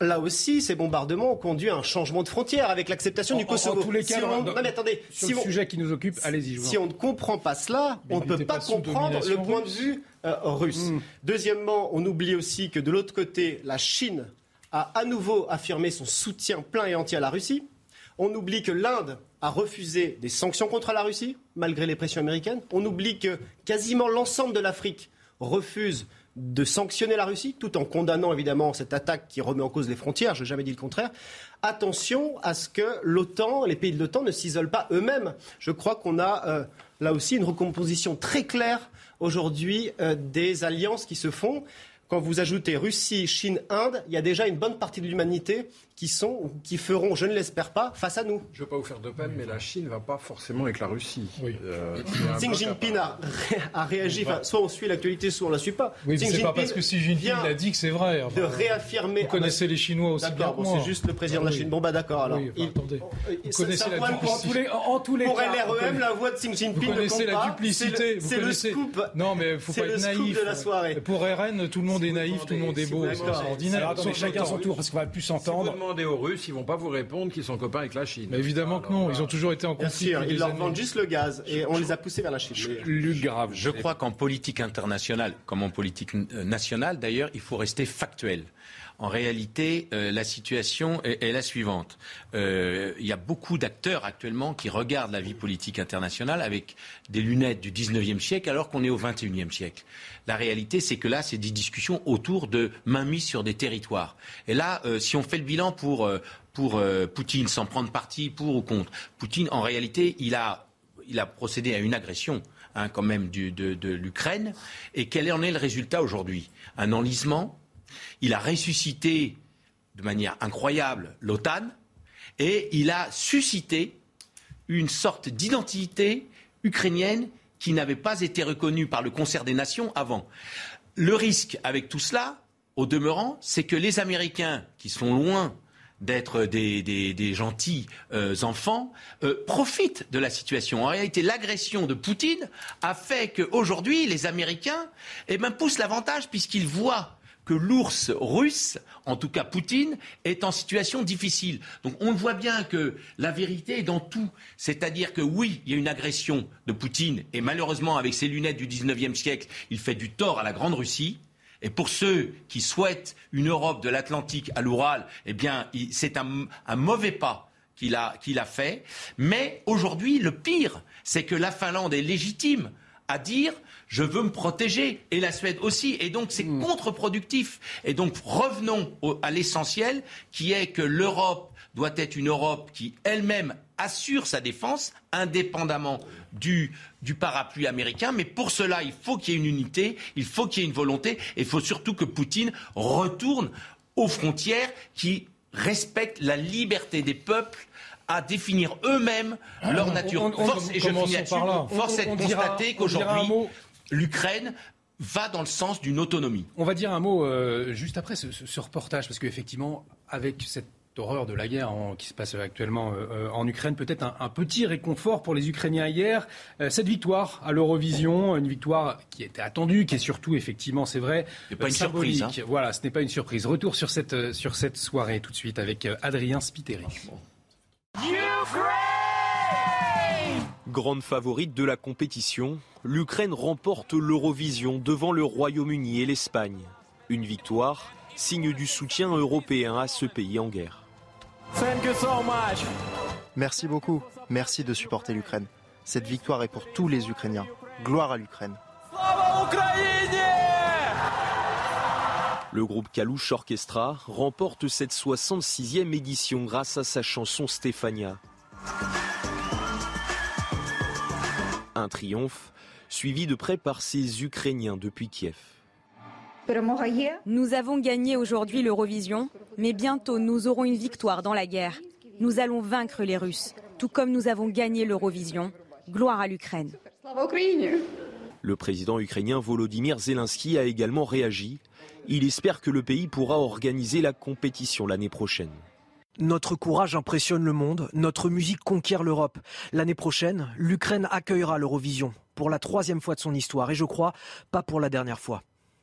[SPEAKER 10] là aussi, ces bombardements ont conduit à un changement de frontière avec l'acceptation du Kosovo.
[SPEAKER 24] En tous les cas, on... non, mais attendez, sur si le sujet qui nous occupe, allez-y.
[SPEAKER 10] Si on ne comprend pas cela, on ne peut pas comprendre le point de vue euh, russe. Hmm. Deuxièmement, on oublie aussi que de l'autre côté, la Chine a à nouveau affirmé son soutien plein et entier à la Russie. On oublie que l'Inde a refusé des sanctions contre la Russie, malgré les pressions américaines. On oublie que quasiment l'ensemble de l'Afrique refuse de sanctionner la Russie, tout en condamnant évidemment cette attaque qui remet en cause les frontières, je n'ai jamais dit le contraire. Attention à ce que l'OTAN, les pays de l'OTAN ne s'isolent pas eux-mêmes. Je crois qu'on a euh, là aussi une recomposition très claire aujourd'hui euh, des alliances qui se font. Quand vous ajoutez Russie, Chine, Inde, il y a déjà une bonne partie de l'humanité qui sont qui feront, je ne l'espère pas, face à nous.
[SPEAKER 11] Je ne veux pas vous faire de peine, mais la Chine ne va pas forcément avec la Russie.
[SPEAKER 10] Oui. Euh, Xi Jinping a, réagi, soit on suit l'actualité, soit on ne la suit pas.
[SPEAKER 2] Oui, c'est pas parce que Xi Jinping a dit que c'est vrai.
[SPEAKER 10] de réaffirmer.
[SPEAKER 2] Vous connaissez les Chinois aussi
[SPEAKER 10] D'accord, bon, c'est juste le président de la Chine. Bon, bah d'accord, alors.
[SPEAKER 2] Oui, attendez.
[SPEAKER 10] Vous connaissez la duplicité. En tous les pour LREM, la voix de Xi Jinping
[SPEAKER 2] vous connaissez la duplicité.
[SPEAKER 10] C'est le scoop.
[SPEAKER 2] Non, mais il ne faut pas être naïf.
[SPEAKER 10] de la soirée.
[SPEAKER 2] Pour RN, tout le monde est naïf, tout le monde est beau. C'est ordinaire.
[SPEAKER 24] Chacun son tour, parce qu'on va plus s'entendre.
[SPEAKER 11] Demandez aux Russes, ils vont pas vous répondre qu'ils sont copains avec la Chine.
[SPEAKER 2] Mais évidemment que non, ils ont toujours été en conflit.
[SPEAKER 10] ils leur vendent juste le gaz et on les a poussés vers la Chine.
[SPEAKER 14] grave. Je crois qu'en politique internationale, comme en politique nationale d'ailleurs, il faut rester factuel. En réalité, euh, la situation est, la suivante. Euh, il y a beaucoup d'acteurs actuellement qui regardent la vie politique internationale avec des lunettes du 19e siècle alors qu'on est au 21e siècle. La réalité, c'est que là, c'est des discussions autour de mainmise sur des territoires. Et là, si on fait le bilan pour, pour euh, Poutine sans prendre parti pour ou contre. Poutine, en réalité, il a, il a procédé à une agression. Hein, quand même de, de l'Ukraine. Et quel en est le résultat aujourd'hui? Un enlisement. Il a ressuscité de manière incroyable l'OTAN et il a suscité une sorte d'identité ukrainienne qui n'avait pas été reconnue par le concert des nations avant. Le risque avec tout cela, au demeurant, c'est que les Américains, qui sont loin d'être des, gentils euh, enfants, euh, profitent de la situation. En réalité, l'agression de Poutine a fait qu'aujourd'hui, les Américains eh ben, poussent l'avantage puisqu'ils voient que l'ours russe, en tout cas Poutine, est en situation difficile. Donc on voit bien que la vérité est dans tout. C'est-à-dire que oui, il y a une agression de Poutine, et malheureusement, avec ses lunettes du 19e siècle, il fait du tort à la Grande Russie. Et pour ceux qui souhaitent une Europe de l'Atlantique à l'Oural, eh bien, c'est un, mauvais pas qu'il a, a fait. Mais aujourd'hui, le pire, c'est que la Finlande est légitime à dire je veux me protéger et la Suède aussi et donc c'est hmm. contre-productif et donc revenons à l'essentiel qui est que l'Europe doit être une Europe qui elle-même assure sa défense indépendamment du, du, parapluie américain. Mais pour cela, il faut qu'il y ait une unité, il faut qu'il y ait une volonté, et il faut surtout que Poutine retourne aux frontières qui respectent la liberté des peuples à définir eux-mêmes leur nature. force, et je finis force est de constater qu'aujourd'hui, l'Ukraine va dans le sens d'une autonomie.
[SPEAKER 1] On va dire un mot euh, juste après ce, ce reportage, parce qu'effectivement, avec cette horreur de la guerre qui se passe actuellement euh, euh, en Ukraine, peut-être un, petit réconfort pour les Ukrainiens hier. Euh, cette victoire à l'Eurovision, une victoire qui était attendue, qui est surtout, effectivement, c'est vrai,
[SPEAKER 14] pas une surprise. Hein.
[SPEAKER 1] Voilà, ce n'est pas une surprise. Retour sur cette, sur cette soirée tout de suite avec Adrien Spiteri.
[SPEAKER 27] Grande favorite de la compétition, l'Ukraine remporte l'Eurovision devant le Royaume-Uni et l'Espagne. Une victoire signe du soutien européen à ce pays en guerre.
[SPEAKER 28] Merci beaucoup. Merci de supporter l'Ukraine. Cette victoire est pour tous les Ukrainiens. Gloire à l'Ukraine.
[SPEAKER 27] Le groupe Kalouche Orchestra remporte cette 66e édition grâce à sa chanson Stefania. Un triomphe suivi de près par ces Ukrainiens depuis Kiev.
[SPEAKER 4] Nous avons gagné aujourd'hui l'Eurovision, mais bientôt nous aurons une victoire dans la guerre. Nous allons vaincre les Russes, tout comme nous avons gagné l'Eurovision. Gloire à l'Ukraine.
[SPEAKER 27] Le président ukrainien Volodymyr Zelensky a également réagi. Il espère que le pays pourra organiser la compétition l'année prochaine.
[SPEAKER 29] Notre courage impressionne le monde, notre musique conquiert l'Europe. L'année prochaine, l'Ukraine accueillera l'Eurovision pour la troisième fois de son histoire et je crois pas pour la dernière fois.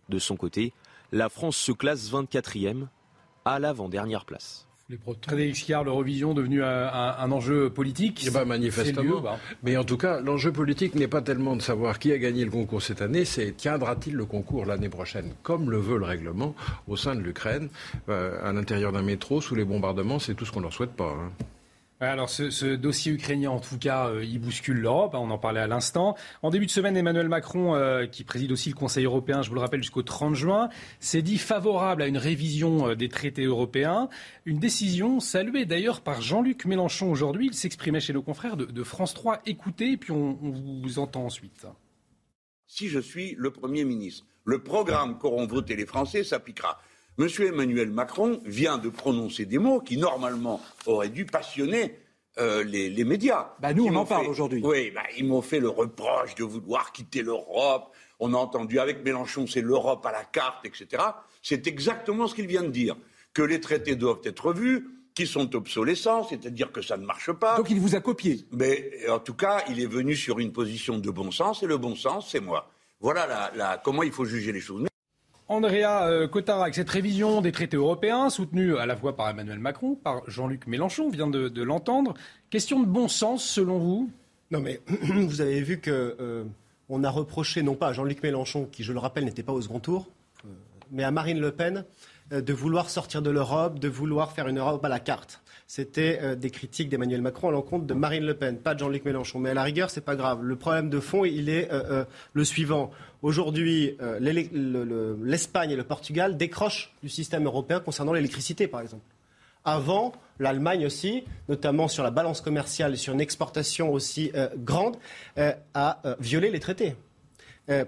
[SPEAKER 27] De son côté, la France se classe 24e à l'avant-dernière place.
[SPEAKER 1] Frédéric Scard, l'Eurovision devenu un, un, enjeu politique
[SPEAKER 11] eh ben, manifestement. Bah. Mais en tout cas, l'enjeu politique n'est pas tellement de savoir qui a gagné le concours cette année, c'est tiendra-t-il le concours l'année prochaine, comme le veut le règlement au sein de l'Ukraine, euh, à l'intérieur d'un métro, sous les bombardements, c'est tout ce qu'on leur souhaite pas. Hein.
[SPEAKER 1] Alors ce, dossier ukrainien, en tout cas, euh, il bouscule l'Europe, hein, on en parlait à l'instant. En début de semaine, Emmanuel Macron, euh, qui préside aussi le Conseil européen, je vous le rappelle, jusqu'au 30 juin, s'est dit favorable à une révision euh, des traités européens. Une décision saluée d'ailleurs par Jean-Luc Mélenchon aujourd'hui. Il s'exprimait chez nos confrères de, France 3. Écoutez, puis on, on vous entend ensuite.
[SPEAKER 30] Si je suis le Premier ministre, le programme qu'auront voté les Français s'appliquera. M. Emmanuel Macron vient de prononcer des mots qui, normalement, auraient dû passionner euh, les, médias.
[SPEAKER 31] Bah nous, on en parle aujourd'hui.
[SPEAKER 30] Oui, bah, ils m'ont fait le reproche de vouloir quitter l'Europe. On a entendu avec Mélenchon, c'est l'Europe à la carte, etc. C'est exactement ce qu'il vient de dire. Que les traités doivent être revus, qu'ils sont obsolescents, c'est-à-dire que ça ne marche pas.
[SPEAKER 31] Donc il vous a copié.
[SPEAKER 30] Mais en tout cas, il est venu sur une position de bon sens, et le bon sens, c'est moi. Voilà la, comment il faut juger les choses.
[SPEAKER 1] Andrea euh, Cotarac, cette révision des traités européens, soutenue à la fois par Emmanuel Macron, par Jean-Luc Mélenchon, on vient de, l'entendre. Question de bon sens, selon vous?
[SPEAKER 10] Non, mais vous avez vu que euh, a reproché, non pas à Jean-Luc Mélenchon, qui, je le rappelle, n'était pas au second tour, euh, mais à Marine Le Pen, de vouloir sortir de l'Europe, de vouloir faire une Europe à la carte c'était euh, des critiques d'Emmanuel Macron à l'encontre de Marine Le Pen, pas de Jean-Luc Mélenchon. Mais à la rigueur, c'est pas grave. Le problème de fond, il est euh, euh, le suivant. Aujourd'hui, l'Espagne et le Portugal décrochent du système européen concernant l'électricité, par exemple. Avant, l'Allemagne aussi, notamment sur la balance commerciale et sur une exportation aussi grande, a violé les traités.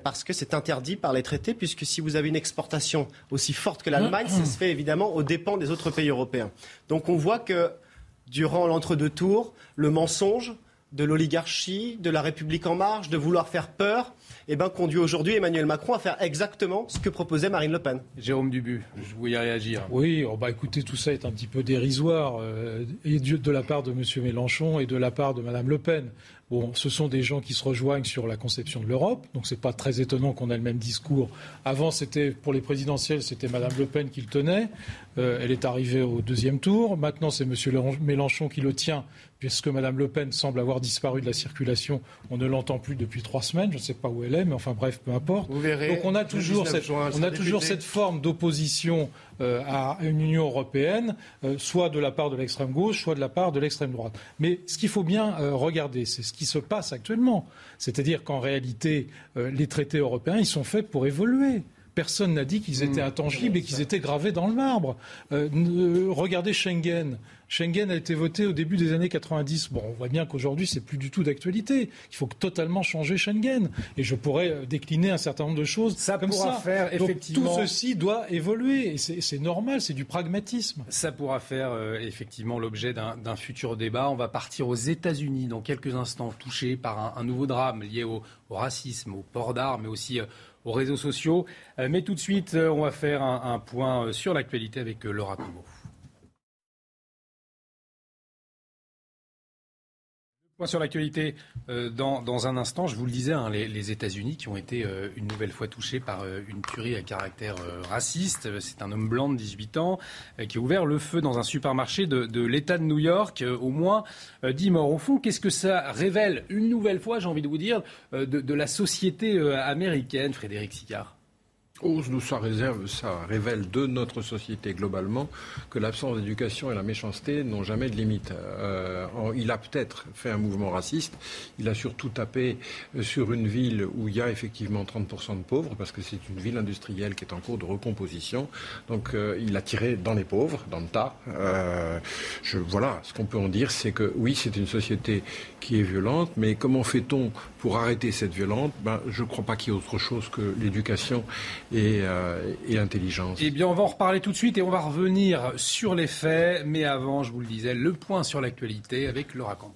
[SPEAKER 10] Parce que c'est interdit par les traités, puisque si vous avez une exportation aussi forte que l'Allemagne, ça se fait évidemment aux dépens des autres pays européens. Donc on voit que durant l'entre-deux tours, le mensonge de l'oligarchie, de la République en marche, de vouloir faire peur, eh ben, conduit aujourd'hui Emmanuel Macron à faire exactement ce que proposait Marine Le Pen.
[SPEAKER 1] Jérôme Dubu, je voulais réagir.
[SPEAKER 2] Oui, oh, bah, écoutez, tout ça est un petit peu dérisoire, euh, et de la part de M. Mélenchon et de la part de Mme Le Pen. Bon, ce sont des gens qui se rejoignent sur la conception de l'Europe, donc c'est pas très étonnant qu'on ait le même discours. Avant, c'était pour les présidentielles, c'était Mme Le Pen qui le tenait. Euh, elle est arrivée au deuxième tour. Maintenant, c'est M. Mélenchon qui le tient, puisque Mme Le Pen semble avoir disparu de la circulation. On ne l'entend plus depuis trois semaines. Je ne sais pas où elle est, mais enfin bref, peu importe.
[SPEAKER 10] Vous verrez.
[SPEAKER 2] Donc on a toujours cette, on a toujours cette forme d'opposition euh, à une Union européenne, euh, soit de la part de l'extrême gauche, soit de la part de l'extrême droite. Mais ce qu'il faut bien euh, regarder, c'est ce qui se passe actuellement. C'est-à-dire qu'en réalité, les traités européens, ils sont faits pour évoluer Personne n'a dit qu'ils étaient mmh. intangibles et qu'ils étaient gravés dans le marbre. Euh, regardez Schengen. Schengen a été voté au début des années 90. Bon, on voit bien qu'aujourd'hui, c'est plus du tout d'actualité. Il faut totalement changer Schengen. Et je pourrais euh, décliner un certain nombre de choses ça comme pourra Faire, effectivement... tout ceci doit évoluer. Et c'est normal, c'est du pragmatisme.
[SPEAKER 1] Ça pourra faire euh, effectivement l'objet d'un futur débat. On va partir aux États-Unis dans quelques instants, touchés par un, nouveau drame lié au, racisme, au port d'armes, mais aussi euh, aux réseaux sociaux. mais tout de suite, on va faire un, point sur l'actualité avec Laura Combo. sur l'actualité euh, dans, un instant. Je vous le disais, hein, les, États-Unis qui ont été euh, une nouvelle fois touchés par euh, une tuerie à caractère raciste. C'est un homme blanc de 18 ans qui a ouvert le feu dans un supermarché de, l'État de New York. au moins 10 morts. Au fond, qu'est-ce que ça révèle une nouvelle fois, j'ai envie de vous dire, de, de la société américaine, Frédéric Sicard?
[SPEAKER 11] Ça, réserve, ça révèle de notre société globalement que l'absence d'éducation et la méchanceté n'ont jamais de limite. Euh, il a peut-être fait un mouvement raciste, il a surtout tapé sur une ville où il y a effectivement 30% de pauvres, parce que c'est une ville industrielle qui est en cours de recomposition. Donc euh, il a tiré dans les pauvres, dans le tas. Euh, voilà, ce qu'on peut en dire, c'est que oui, c'est une société qui est violente, mais comment fait-on pour arrêter cette violence? Ben, Je ne crois pas qu'il y ait autre chose que l'éducation euh, et, l'intelligence.
[SPEAKER 1] Eh bien, on va en reparler tout de suite et on va revenir sur les faits. Mais avant, je vous le disais, le point sur l'actualité avec Laura Cambou.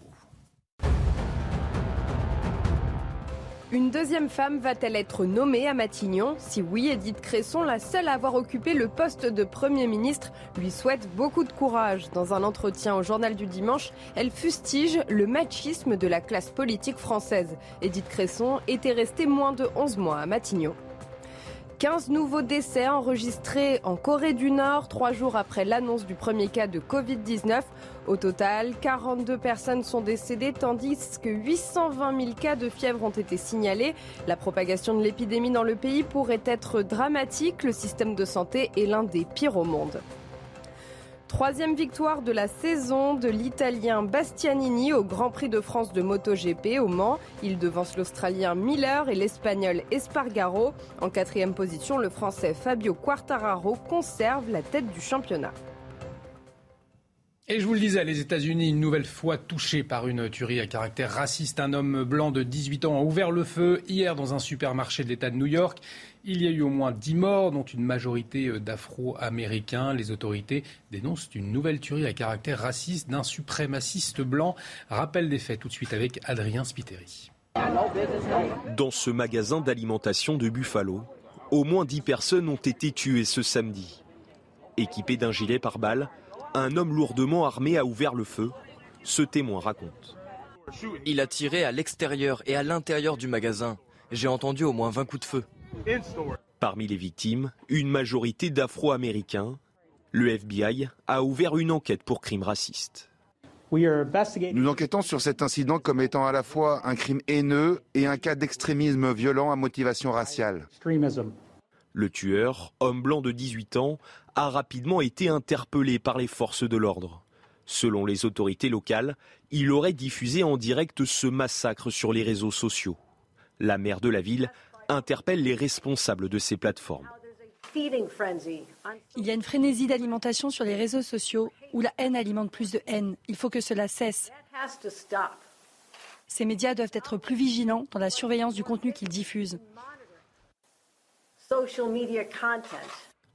[SPEAKER 3] Une deuxième femme va-t-elle être nommée à Matignon? Si oui, Edith Cresson, la seule à avoir occupé le poste de Premier ministre, lui souhaite beaucoup de courage. Dans un entretien au journal du dimanche, elle fustige le machisme de la classe politique française. Edith Cresson était restée moins de 11 mois à Matignon. 15 nouveaux décès enregistrés en Corée du Nord, trois jours après l'annonce du premier cas de Covid-19. Au total, 42 personnes sont décédées, tandis que 820 000 cas de fièvre ont été signalés. La propagation de l'épidémie dans le pays pourrait être dramatique. Le système de santé est l'un des pires au monde. Troisième victoire de la saison de l'Italien Bastianini au Grand Prix de France de MotoGP au Mans. Il devance l'Australien Miller et l'Espagnol Espargaro. En quatrième position, le Français Fabio Quartararo conserve la tête du championnat.
[SPEAKER 1] Et je vous le disais, les États-Unis, une nouvelle fois touchés par une tuerie à caractère raciste. Un homme blanc de 18 ans a ouvert le feu hier dans un supermarché de l'État de New York. Il y a eu au moins 10 morts, dont une majorité euh, d'Afro-Américains. Les autorités dénoncent une nouvelle tuerie à caractère raciste d'un suprémaciste blanc. Rappel des faits tout de suite avec Adrien Spiteri.
[SPEAKER 27] Dans ce magasin d'alimentation de Buffalo, au moins 10 personnes ont été tuées ce samedi. Équipé d'un gilet pare-balles, un homme lourdement armé a ouvert le feu. Ce témoin raconte.
[SPEAKER 32] Il a tiré à l'extérieur et à l'intérieur du magasin. J'ai entendu au moins 20 coups de feu.
[SPEAKER 27] Parmi les victimes, une majorité d'Afro-Américains. Le FBI a ouvert une enquête pour crime raciste.
[SPEAKER 28] Nous enquêtons sur cet incident comme étant à la fois un crime haineux et un cas d'extrémisme violent à motivation raciale.
[SPEAKER 27] Le tueur, homme blanc de 18 ans, a rapidement été interpellé par les forces de l'ordre. Selon les autorités locales, il aurait diffusé en direct ce massacre sur les réseaux sociaux. La maire de la ville interpelle les responsables de ces plateformes.
[SPEAKER 33] Il y a une frénésie d'alimentation sur les réseaux sociaux où la haine alimente plus de haine. Il faut que cela cesse. Ces médias doivent être plus vigilants dans la surveillance du contenu qu'ils diffusent.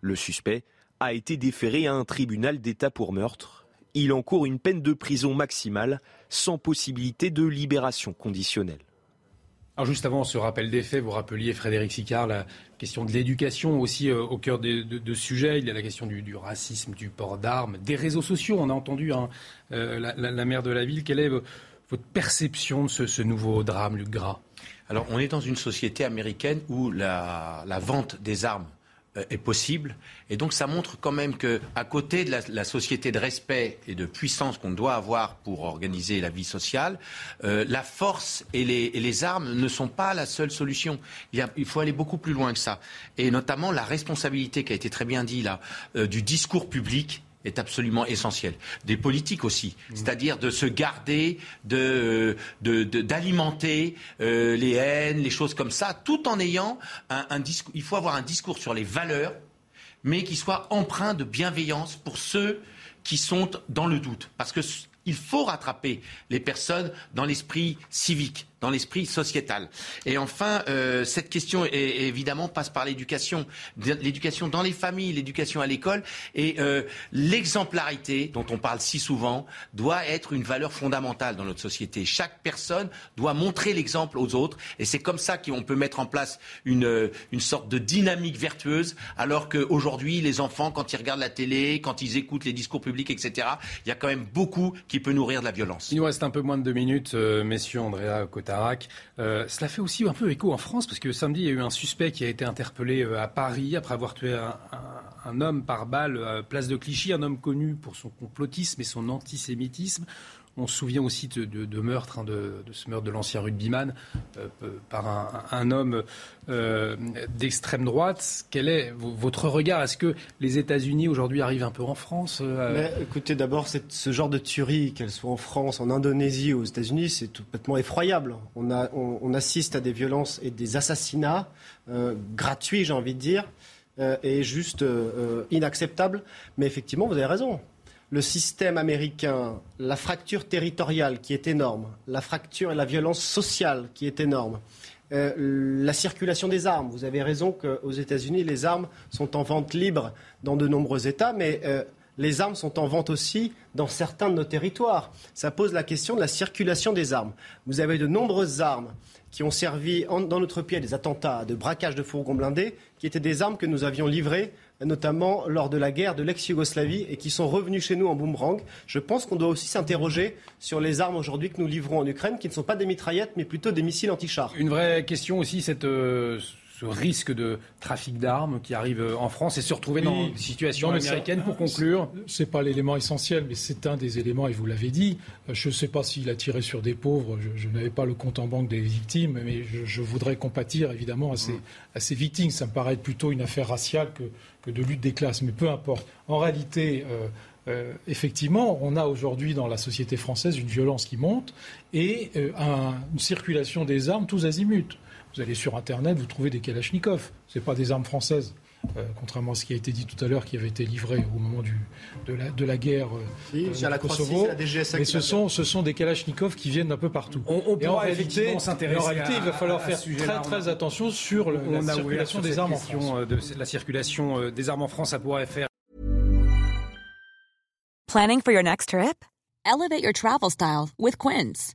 [SPEAKER 27] Le suspect a été déféré à un tribunal d'État pour meurtre. Il encourt une peine de prison maximale sans possibilité de libération conditionnelle.
[SPEAKER 1] Alors juste avant ce rappel des faits, vous rappeliez Frédéric Sicard la question de l'éducation aussi euh, au cœur de, de, sujet. Il y a la question du, racisme, du port d'armes, des réseaux sociaux. On a entendu hein, euh, la, maire de la ville. Quelle est votre perception de ce, nouveau drame, Luc Gras?
[SPEAKER 14] Alors on est dans une société américaine où la vente des armes est possible. Et donc ça montre quand même que, à côté de la, société de respect et de puissance qu'on doit avoir pour organiser la vie sociale, euh, la force et les, armes ne sont pas la seule solution. Il, faut aller beaucoup plus loin que ça. Et notamment la responsabilité qui a été très bien dit là euh, du discours public est absolument essentiel. Des politiques aussi, mmh. c'est-à-dire de se garder, de, d'alimenter euh, les haines, les choses comme ça, tout en ayant un, un discours. Il faut avoir un discours sur les valeurs, mais qui soit empreint de bienveillance pour ceux qui sont dans le doute. Parce que il faut rattraper les personnes dans l'esprit civique dans l'esprit sociétal. Et enfin, euh, cette question évidemment passe par l'éducation, l'éducation dans les familles, l'éducation à l'école, et euh, l'exemplarité dont on parle si souvent doit être une valeur fondamentale dans notre société. Chaque personne doit montrer l'exemple aux autres, et c'est comme ça qu'on peut mettre en place une, euh, une sorte de dynamique vertueuse, alors qu'aujourd'hui, les enfants, quand ils regardent la télé, quand ils écoutent les discours publics, etc., il y a quand même beaucoup qui peut nourrir de la violence.
[SPEAKER 1] Il nous reste un peu moins de deux minutes, messieurs Andrea euh, cela fait aussi un peu écho en France, parce que samedi, il y a eu un suspect qui a été interpellé euh, à Paris après avoir tué un, homme par balle à place de Clichy, un homme connu pour son complotisme et son antisémitisme. On se souvient aussi de, meurtre, hein, de, ce meurtre de l'ancien rugbyman euh, par un, homme euh, d'extrême droite. Quel est votre regard? Est-ce que les États-Unis aujourd'hui arrivent un peu en France
[SPEAKER 10] euh, Écoutez, d'abord, ce genre de tuerie, qu'elle soit en France, en Indonésie ou aux États-Unis, c'est complètement effroyable. On, on, assiste à des violences et des assassinats gratuits, j'ai envie de dire, et juste inacceptables. Mais effectivement, vous avez raison le système américain, la fracture territoriale qui est énorme, la fracture et la violence sociale qui est énorme, euh, la circulation des armes. Vous avez raison qu'aux États-Unis, les armes sont en vente libre dans de nombreux États, mais euh, les armes sont en vente aussi dans certains de nos territoires. Ça pose la question de la circulation des armes. Vous avez de nombreuses armes qui ont servi dans notre pays à des attentats, de braquage de fourgons blindés, qui étaient des armes que nous avions livrées notamment lors de la guerre de l'ex-Yougoslavie, et qui sont revenus chez nous en boomerang. Je pense qu'on doit aussi s'interroger sur les armes aujourd'hui que nous livrons en Ukraine, qui ne sont pas des mitraillettes, mais plutôt des missiles anti-chars.
[SPEAKER 1] Une vraie question aussi, cette, euh, ce risque de trafic d'armes qui arrive en France et se retrouver dans une situation américaine pour conclure
[SPEAKER 2] C'est pas l'élément essentiel, mais c'est un des éléments, et vous l'avez dit. Je ne sais pas s'il a tiré sur des pauvres, je, n'avais pas le compte en banque des victimes, mais je, voudrais compatir évidemment à ces, à ces, victimes. Ça me paraît être plutôt une affaire raciale que, que de lutte des classes, mais peu importe. En réalité, euh, euh, effectivement, on a aujourd'hui dans la société française une violence qui monte et euh, une circulation des armes tous azimuts. Vous allez sur Internet, vous trouvez des Kalachnikov. Ce pas des armes françaises. Euh, contrairement à ce qui a été dit tout à l'heure, qui avait été livré au moment du, de, la, de, la, guerre
[SPEAKER 10] oui, euh, la Kosovo.
[SPEAKER 2] mais ce sont, ce sont des Kalachnikov qui viennent d'un peu partout.
[SPEAKER 1] On, on en réalité, en réalité
[SPEAKER 2] il va falloir faire très, très attention sur la circulation des armes en France. Euh, de
[SPEAKER 1] la circulation des armes en France, ça pourrait faire.
[SPEAKER 4] Planning for your next trip? Elevate your travel style with Quince.